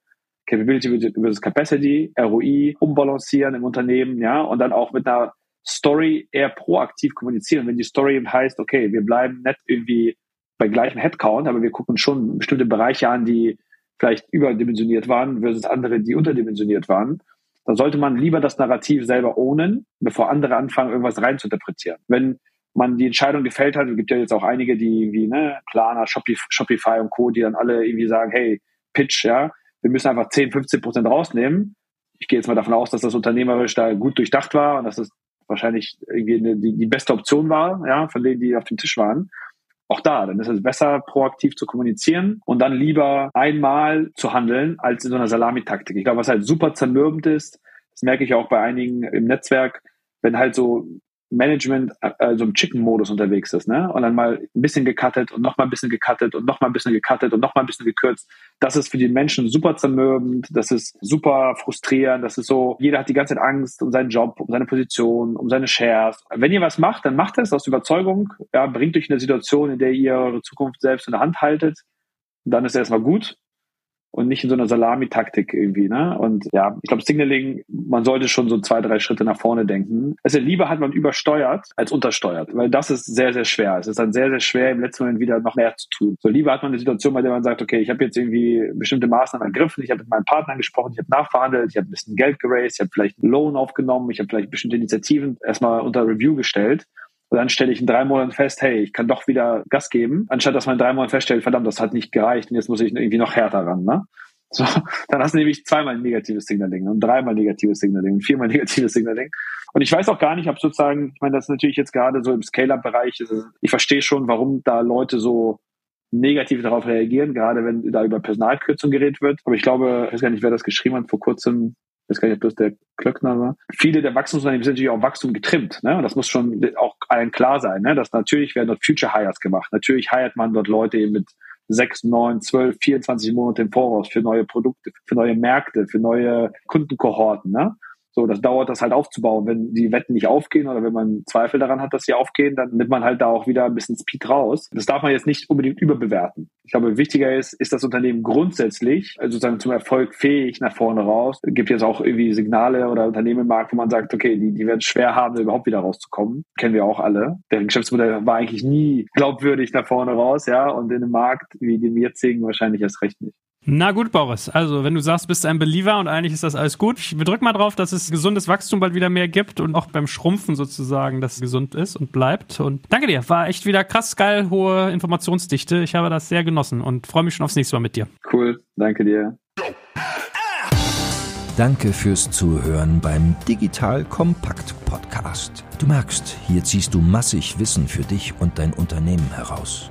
Capability versus Capacity, ROI, umbalancieren im Unternehmen, ja, und dann auch mit einer Story eher proaktiv kommunizieren. Wenn die Story eben heißt, okay, wir bleiben nicht irgendwie bei gleichem Headcount, aber wir gucken schon bestimmte Bereiche an, die vielleicht überdimensioniert waren versus andere, die unterdimensioniert waren, dann sollte man lieber das Narrativ selber ownen, bevor andere anfangen, irgendwas reinzuinterpretieren. Wenn man die Entscheidung gefällt hat, es gibt ja jetzt auch einige, die wie ne, Planer, Shopify und Co., die dann alle irgendwie sagen, hey, Pitch, ja, wir müssen einfach 10, 15 Prozent rausnehmen. Ich gehe jetzt mal davon aus, dass das unternehmerisch da gut durchdacht war und dass das wahrscheinlich irgendwie eine, die, die beste Option war, ja, von denen, die auf dem Tisch waren. Auch da, dann ist es besser, proaktiv zu kommunizieren und dann lieber einmal zu handeln, als in so einer Salamitaktik. Ich glaube, was halt super zermürbend ist, das merke ich auch bei einigen im Netzwerk, wenn halt so Management also im Chicken-Modus unterwegs ist, ne? Und dann mal ein bisschen gecuttet und nochmal ein bisschen gecuttet und nochmal ein bisschen gecuttet und nochmal ein bisschen gekürzt. Das ist für die Menschen super zermürbend, das ist super frustrierend, das ist so, jeder hat die ganze Zeit Angst um seinen Job, um seine Position, um seine Shares. Wenn ihr was macht, dann macht es aus Überzeugung, ja, bringt euch in eine Situation, in der ihr eure Zukunft selbst in der Hand haltet. dann ist erstmal gut und nicht in so einer Salami-Taktik irgendwie. Ne? Und ja, ich glaube, Signaling, man sollte schon so zwei, drei Schritte nach vorne denken. Also lieber hat man übersteuert als untersteuert, weil das ist sehr, sehr schwer. Es ist dann sehr, sehr schwer, im letzten Moment wieder noch mehr zu tun. So lieber hat man eine Situation, bei der man sagt, okay, ich habe jetzt irgendwie bestimmte Maßnahmen ergriffen, ich habe mit meinem Partner gesprochen, ich habe nachverhandelt, ich habe ein bisschen Geld geraced, ich habe vielleicht einen Loan aufgenommen, ich habe vielleicht bestimmte Initiativen erstmal unter Review gestellt und dann stelle ich in drei Monaten fest, hey, ich kann doch wieder Gas geben, anstatt dass man in drei Monaten feststellt, verdammt, das hat nicht gereicht und jetzt muss ich irgendwie noch härter ran. Ne? So, dann hast du nämlich zweimal negatives Signaling und dreimal negatives Signaling und viermal negatives Signaling. Und ich weiß auch gar nicht, ob sozusagen, ich meine, das ist natürlich jetzt gerade so im Scale-Up-Bereich, ich verstehe schon, warum da Leute so negativ darauf reagieren, gerade wenn da über Personalkürzung geredet wird. Aber ich glaube, ich weiß gar nicht, wer das geschrieben hat, vor kurzem weiß gar nicht, ob das der Klöckner war. Viele der Wachstumsunternehmen sind natürlich auch Wachstum getrimmt. Ne? Und das muss schon auch allen klar sein. Ne? Dass natürlich werden dort Future Hires gemacht. Natürlich hiert man dort Leute eben mit sechs, neun, zwölf, 24 Monate im Voraus für neue Produkte, für neue Märkte, für neue Kundenkohorten. Ne? So, das dauert das halt aufzubauen. Wenn die Wetten nicht aufgehen oder wenn man Zweifel daran hat, dass sie aufgehen, dann nimmt man halt da auch wieder ein bisschen Speed raus. Das darf man jetzt nicht unbedingt überbewerten. Ich glaube, wichtiger ist, ist das Unternehmen grundsätzlich, also sozusagen zum Erfolg fähig nach vorne raus. Es gibt jetzt auch irgendwie Signale oder Unternehmen im Markt, wo man sagt, okay, die, die werden schwer haben, überhaupt wieder rauszukommen. Kennen wir auch alle. Deren Geschäftsmodell war eigentlich nie glaubwürdig nach vorne raus, ja, und in einem Markt wie dem jetzigen wahrscheinlich erst recht nicht. Na gut, Boris. Also, wenn du sagst, bist ein Believer und eigentlich ist das alles gut, wir drücken mal drauf, dass es gesundes Wachstum bald wieder mehr gibt und auch beim Schrumpfen sozusagen, dass es gesund ist und bleibt. Und danke dir. War echt wieder krass geil, hohe Informationsdichte. Ich habe das sehr genossen und freue mich schon aufs nächste Mal mit dir. Cool. Danke dir. Danke fürs Zuhören beim Digital Kompakt Podcast. Du merkst, hier ziehst du massig Wissen für dich und dein Unternehmen heraus.